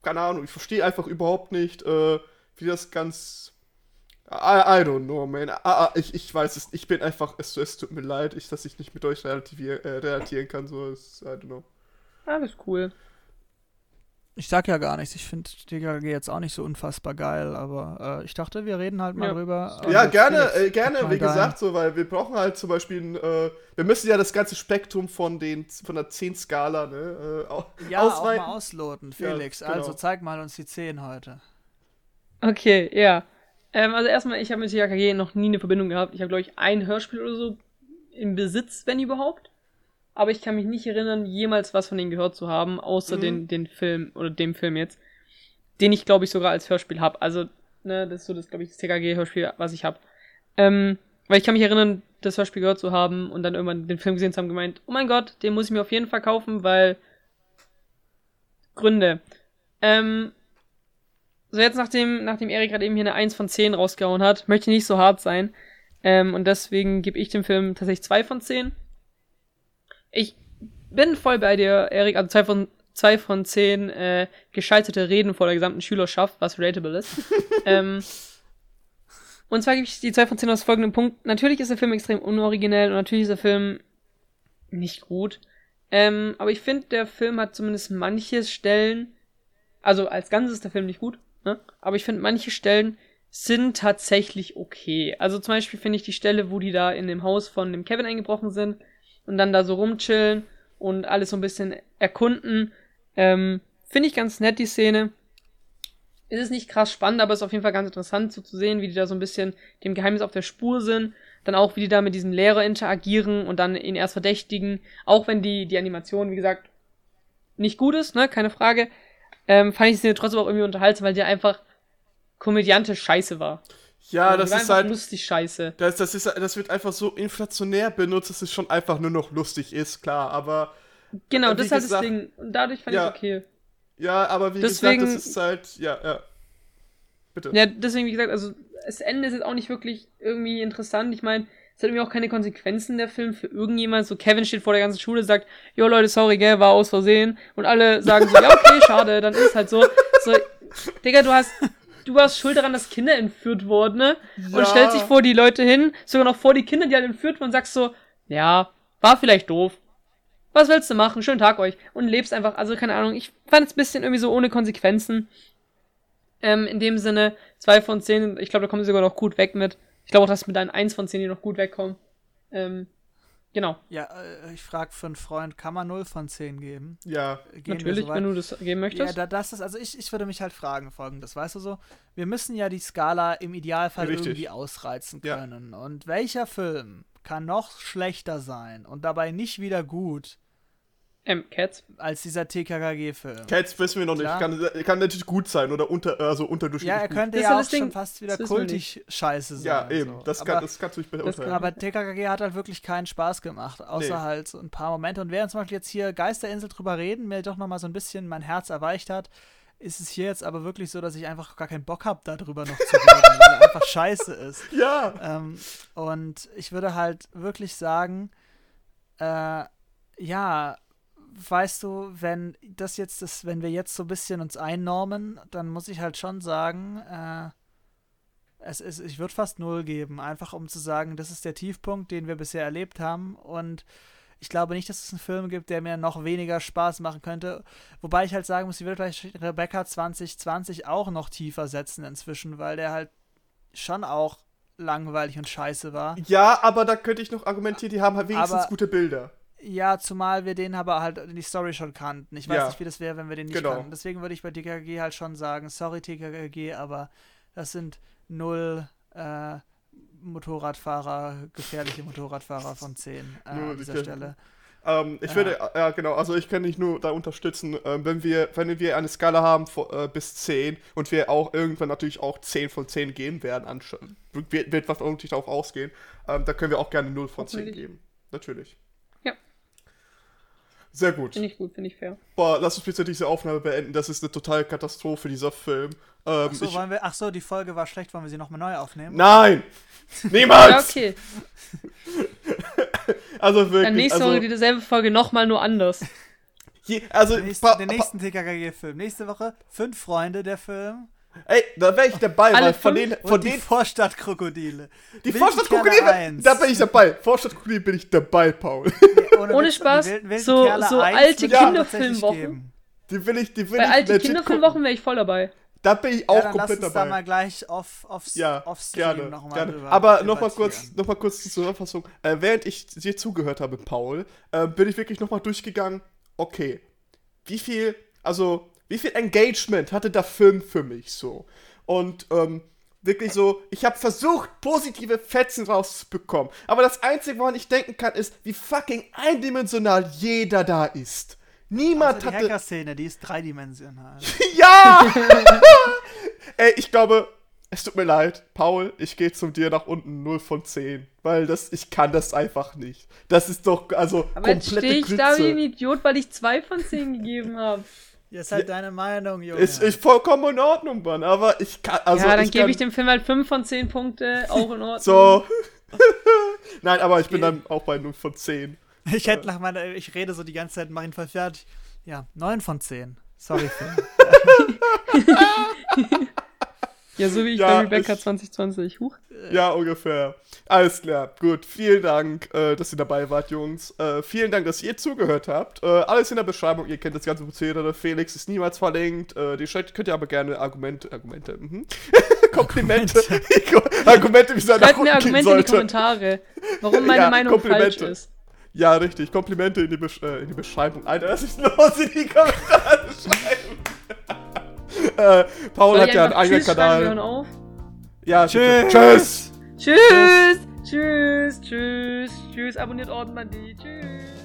Speaker 1: keine Ahnung, ich verstehe einfach überhaupt nicht, äh, wie das ganz. I, I don't know, man. Ah, ah, ich, ich weiß es, ich bin einfach, es, es tut mir leid, ich, dass ich nicht mit euch relativier, äh, relatieren kann, so, es, I don't know.
Speaker 3: Alles cool.
Speaker 2: Ich sag ja gar nichts. Ich finde TKG jetzt auch nicht so unfassbar geil, aber äh, ich dachte, wir reden halt mal
Speaker 3: Ja.
Speaker 2: drüber.
Speaker 1: Ja,
Speaker 2: Also,
Speaker 1: gerne,
Speaker 2: Felix,
Speaker 1: äh, gerne, wie gesagt, so, weil wir brauchen halt zum Beispiel, ein, äh, wir müssen ja das ganze Spektrum von den, von der 10-Skala, ne, äh,
Speaker 2: Ja, auch
Speaker 1: ausweiten.
Speaker 2: mal ausloten,
Speaker 1: Ja,
Speaker 2: Felix.
Speaker 1: genau.
Speaker 2: Also zeig mal uns die 10 heute.
Speaker 3: Okay, ja. Ähm, also erstmal, ich habe mit TKKG noch nie eine Verbindung gehabt. Ich habe, glaube ich, ein Hörspiel oder so im Besitz, wenn überhaupt. Aber ich kann mich nicht erinnern, jemals was von denen gehört zu haben, außer
Speaker 1: Mhm.
Speaker 3: den, den Film oder dem Film jetzt. Den ich, glaube ich, sogar als Hörspiel habe. Also, ne, das ist so das, glaube ich, das TKG-Hörspiel, was ich habe. Ähm, weil ich kann mich erinnern, das Hörspiel gehört zu haben und dann irgendwann den Film gesehen zu haben, gemeint, oh mein Gott, den muss ich mir auf jeden Fall kaufen, weil Gründe. Ähm, so jetzt nachdem, nachdem Erik gerade eben hier eine 1 von 10 rausgehauen hat, möchte ich nicht so hart sein. Ähm, und deswegen gebe ich dem Film tatsächlich 2 von 10. Ich bin voll bei dir, Erik, also 2 von, 2 von 10 äh, gescheiterte Reden vor der gesamten Schülerschaft, was relatable ist. ähm, und zwar gebe ich die 2 von 10 aus folgendem Punkt. Natürlich ist der Film extrem unoriginell und natürlich ist der Film nicht gut. Ähm, aber ich finde, der Film hat zumindest manche Stellen, also als Ganzes ist der Film nicht gut, ne? aber ich finde, manche Stellen sind tatsächlich okay. Also zum Beispiel finde ich die Stelle, wo die da in dem Haus von dem Kevin eingebrochen sind und dann da so rumchillen und alles so ein bisschen erkunden, ähm, finde ich ganz nett, die Szene. Es ist nicht krass spannend, aber es ist auf jeden Fall ganz interessant so zu sehen, wie die da so ein bisschen dem Geheimnis auf der Spur sind. Dann auch, wie die da mit diesem Lehrer interagieren und dann ihn erst verdächtigen. Auch wenn die, die Animation, wie gesagt, nicht gut ist, ne, keine Frage. Ähm, fand ich die Szene trotzdem auch irgendwie unterhaltsam, weil die einfach komödiantisch scheiße war.
Speaker 1: Ja,
Speaker 3: Also,
Speaker 1: das ist halt,
Speaker 3: lustig scheiße.
Speaker 1: das, das ist, das wird einfach so inflationär benutzt, dass es schon einfach nur noch lustig ist, klar, aber,
Speaker 3: Genau,
Speaker 1: Äh,
Speaker 3: das ist halt das Ding. Und dadurch fand
Speaker 1: Ja.
Speaker 3: ich okay.
Speaker 1: ja, aber wie
Speaker 3: Deswegen-
Speaker 1: gesagt, das ist halt, ja, ja. Bitte.
Speaker 3: Ja, deswegen, wie gesagt, also das Ende ist jetzt auch nicht wirklich irgendwie interessant. Ich meine, es hat irgendwie auch keine Konsequenzen der Film für irgendjemand. So Kevin steht vor der ganzen Schule, sagt, jo Leute, sorry, gell, war aus Versehen. Und alle sagen so, ja, okay, schade, dann ist halt so. So, Digga, du hast, du warst schuld daran, dass Kinder entführt wurden, ne?
Speaker 1: Ja.
Speaker 3: Und stellst dich vor die Leute hin, sogar noch vor die Kinder, die halt entführt wurden, und sagst so, ja, war vielleicht doof. Was willst du machen? Schönen Tag euch. Und lebst einfach, also keine Ahnung, ich fand es ein bisschen irgendwie so ohne Konsequenzen. Ähm, in dem Sinne, 2 von 10, ich glaube, da kommen sie sogar noch gut weg mit. Ich glaube auch, dass mit einem 1 von 10 die noch gut wegkommen. Ähm, genau.
Speaker 2: Ja, äh, ich frage für einen Freund, kann man 0 von 10 geben?
Speaker 1: Ja.
Speaker 2: Gehen wir
Speaker 3: Natürlich,
Speaker 2: so
Speaker 3: wenn du das geben
Speaker 2: Ja,
Speaker 3: möchtest.
Speaker 2: da, das ist, also ich, ich würde mich halt fragen folgendes, weißt du so, wir müssen ja die Skala im Idealfall
Speaker 1: Richtig.
Speaker 2: irgendwie ausreizen
Speaker 1: Ja.
Speaker 2: können. Und welcher Film kann noch schlechter sein und dabei nicht wieder gut
Speaker 3: ähm, Cats.
Speaker 2: als dieser TKKG-Film?
Speaker 1: Cats wissen wir noch nicht.
Speaker 2: Klar.
Speaker 1: Kann, kann natürlich gut sein oder unter, also unterdurchschnittlich
Speaker 2: Ja, er
Speaker 1: gut.
Speaker 2: könnte
Speaker 3: ist
Speaker 2: ja auch
Speaker 3: Ding.
Speaker 2: schon fast wieder kultig scheiße sein.
Speaker 1: Ja, eben.
Speaker 2: So.
Speaker 1: Das,
Speaker 2: aber,
Speaker 1: kann, das kannst du nicht beurteilen.
Speaker 2: aber TKKG hat halt wirklich keinen Spaß gemacht, außer
Speaker 1: Nee.
Speaker 2: halt so ein paar Momente. Und während zum Beispiel jetzt hier Geisterinsel drüber reden, mir doch nochmal so ein bisschen mein Herz erweicht hat, ist es hier jetzt aber wirklich so, dass ich einfach gar keinen Bock habe, darüber noch zu reden, weil er einfach scheiße ist.
Speaker 1: ja.
Speaker 2: Ähm, und ich würde halt wirklich sagen, äh, ja, weißt du, wenn das jetzt ist, wenn wir jetzt so ein bisschen uns einnormen, dann muss ich halt schon sagen, äh, es ist, ich würde fast null geben, einfach um zu sagen, das ist der Tiefpunkt, den wir bisher erlebt haben und ich glaube nicht, dass es einen Film gibt, der mir noch weniger Spaß machen könnte. Wobei ich halt sagen muss, ich würde vielleicht Rebecca 2020 auch noch tiefer setzen inzwischen, weil der halt schon auch langweilig und scheiße war.
Speaker 1: Ja, aber da könnte ich noch argumentieren, die haben halt wenigstens
Speaker 2: Aber-
Speaker 1: gute Bilder.
Speaker 2: Ja, zumal wir den aber halt die Story schon kannten. Ich weiß
Speaker 1: Ja.
Speaker 2: nicht, wie das wäre, wenn wir den nicht
Speaker 1: Genau.
Speaker 2: kannten. Deswegen würde ich bei TKG halt schon sagen, sorry TKG, aber das sind null äh, Motorradfahrer, gefährliche Motorradfahrer von zehn äh, an dieser
Speaker 1: gefährliche.
Speaker 2: Stelle.
Speaker 1: Ähm, ich
Speaker 2: Ja.
Speaker 1: würde, äh, ja genau, also ich kann dich nur da unterstützen, ähm, wenn wir, wenn wir eine Skala haben vor, äh, bis 10 und wir auch irgendwann natürlich auch 10 von 10 geben werden, ansch- wird, wird was irgendwie darauf ausgehen, ähm, da können wir auch gerne 0 von 10
Speaker 3: Hoffentlich.
Speaker 1: geben. Natürlich.
Speaker 3: Ja.
Speaker 1: Sehr gut.
Speaker 3: Finde ich gut, finde ich fair.
Speaker 1: Boah, lass uns bitte diese Aufnahme beenden. Das ist eine totale Katastrophe, dieser Film. Ähm,
Speaker 2: Ach so,
Speaker 1: ich,
Speaker 2: wollen wir, ach so, die Folge war schlecht, wollen wir sie nochmal neu aufnehmen?
Speaker 1: nein!
Speaker 3: Ja,
Speaker 1: Niemals!
Speaker 3: okay.
Speaker 1: Also
Speaker 3: Dann
Speaker 1: wirklich.
Speaker 3: nächste
Speaker 1: also,
Speaker 3: Woche dieselbe Folge nochmal nur anders.
Speaker 1: je, also
Speaker 2: Den nächsten, nächsten TKKG-Film. Nächste Woche fünf Freunde der Film.
Speaker 1: Ey, da wäre ich dabei,
Speaker 3: Alle
Speaker 1: weil von den,
Speaker 2: Und
Speaker 1: von
Speaker 2: die
Speaker 1: den
Speaker 2: Vorstadtkrokodile.
Speaker 1: Die Vorstadtkrokodile, da bin ich dabei. Vorstadtkrokodile bin ich dabei, Paul.
Speaker 3: Ohne
Speaker 2: Witz,
Speaker 3: Spaß,
Speaker 2: die wilden- wilden
Speaker 3: so- so alte Kinderfilmwochen.
Speaker 1: Die will ich, die will
Speaker 3: Bei
Speaker 1: ich
Speaker 3: alte
Speaker 1: legit
Speaker 3: Kinderfilmwochen wäre ich voll dabei.
Speaker 1: Da bin ich auch
Speaker 2: Ja, dann lass
Speaker 1: komplett
Speaker 2: uns da
Speaker 1: dabei.
Speaker 2: mal gleich off, off,
Speaker 1: Ja,
Speaker 2: Stream
Speaker 1: gerne,
Speaker 2: noch mal
Speaker 1: gerne.
Speaker 2: drüber
Speaker 1: Aber nochmal kurz, noch mal kurz zur Zusammenfassung. Äh, während ich dir zugehört habe, Paul, äh, bin ich wirklich nochmal durchgegangen. Okay, wie viel, also wie viel Engagement hatte der Film für mich so? Und ähm, wirklich so, ich habe versucht, positive Fetzen rauszubekommen. Aber das Einzige, woran ich denken kann, ist, wie fucking eindimensional jeder da ist. Niemand
Speaker 2: Also die
Speaker 1: hatte.
Speaker 2: Hacker-Szene, die ist dreidimensional.
Speaker 1: Ja! Ey, ich glaube, es tut mir leid, Paul, ich gehe zu dir nach unten 0 von 10. Weil das, ich kann das einfach nicht. Das ist doch, also,
Speaker 3: Aber jetzt
Speaker 1: komplette
Speaker 3: stehe ich da wie ein
Speaker 1: Grütze.
Speaker 3: Idiot, weil ich zwei von zehn gegeben habe.
Speaker 2: Das ist halt deine Meinung, Junge.
Speaker 1: Ist, ist vollkommen in Ordnung, Mann, aber ich kann, also.
Speaker 3: ja, dann gebe ich dem Film halt fünf von zehn Punkte, auch in Ordnung.
Speaker 1: So. Nein, aber ich bin dann auch bei 0 von 10.
Speaker 2: Ich hätte nach meiner, ich rede so die ganze Zeit, mach ihn voll fertig. Ja, 9 von 10. Sorry, Phil.
Speaker 3: Ja, so wie ich
Speaker 1: Ja,
Speaker 3: bei Rebecca
Speaker 1: ich-
Speaker 3: 2020. Huch.
Speaker 1: Ja, ungefähr. Alles klar. Gut. Vielen Dank, äh, dass ihr dabei wart, Jungs. Äh, vielen Dank, dass ihr zugehört habt. Äh, alles in der Beschreibung. Ihr kennt das ganze Prozedere. Felix ist niemals verlinkt. Äh, die Chat- könnt ihr aber gerne Argumente, Argumente, mhm. Komplimente, Argumente, wie es nach
Speaker 3: Schreibt
Speaker 1: unten
Speaker 3: mir Argumente in die. Kommentare, warum meine
Speaker 1: Ja,
Speaker 3: Meinung falsch
Speaker 1: Komplimente.
Speaker 3: ist.
Speaker 1: Ja, richtig. Komplimente in die, Besch äh, in die Beschreibung. Alter, was ist los in die Kommentare schreiben? Äh, Paul hat ja einen eigenen Kanal.
Speaker 3: auf?
Speaker 1: Ja.
Speaker 2: Tschüss.
Speaker 1: Tschüss.
Speaker 3: Tschüss! Tschüss! Tschüss! Tschüss! Abonniert Ortenbandit. Tschüss!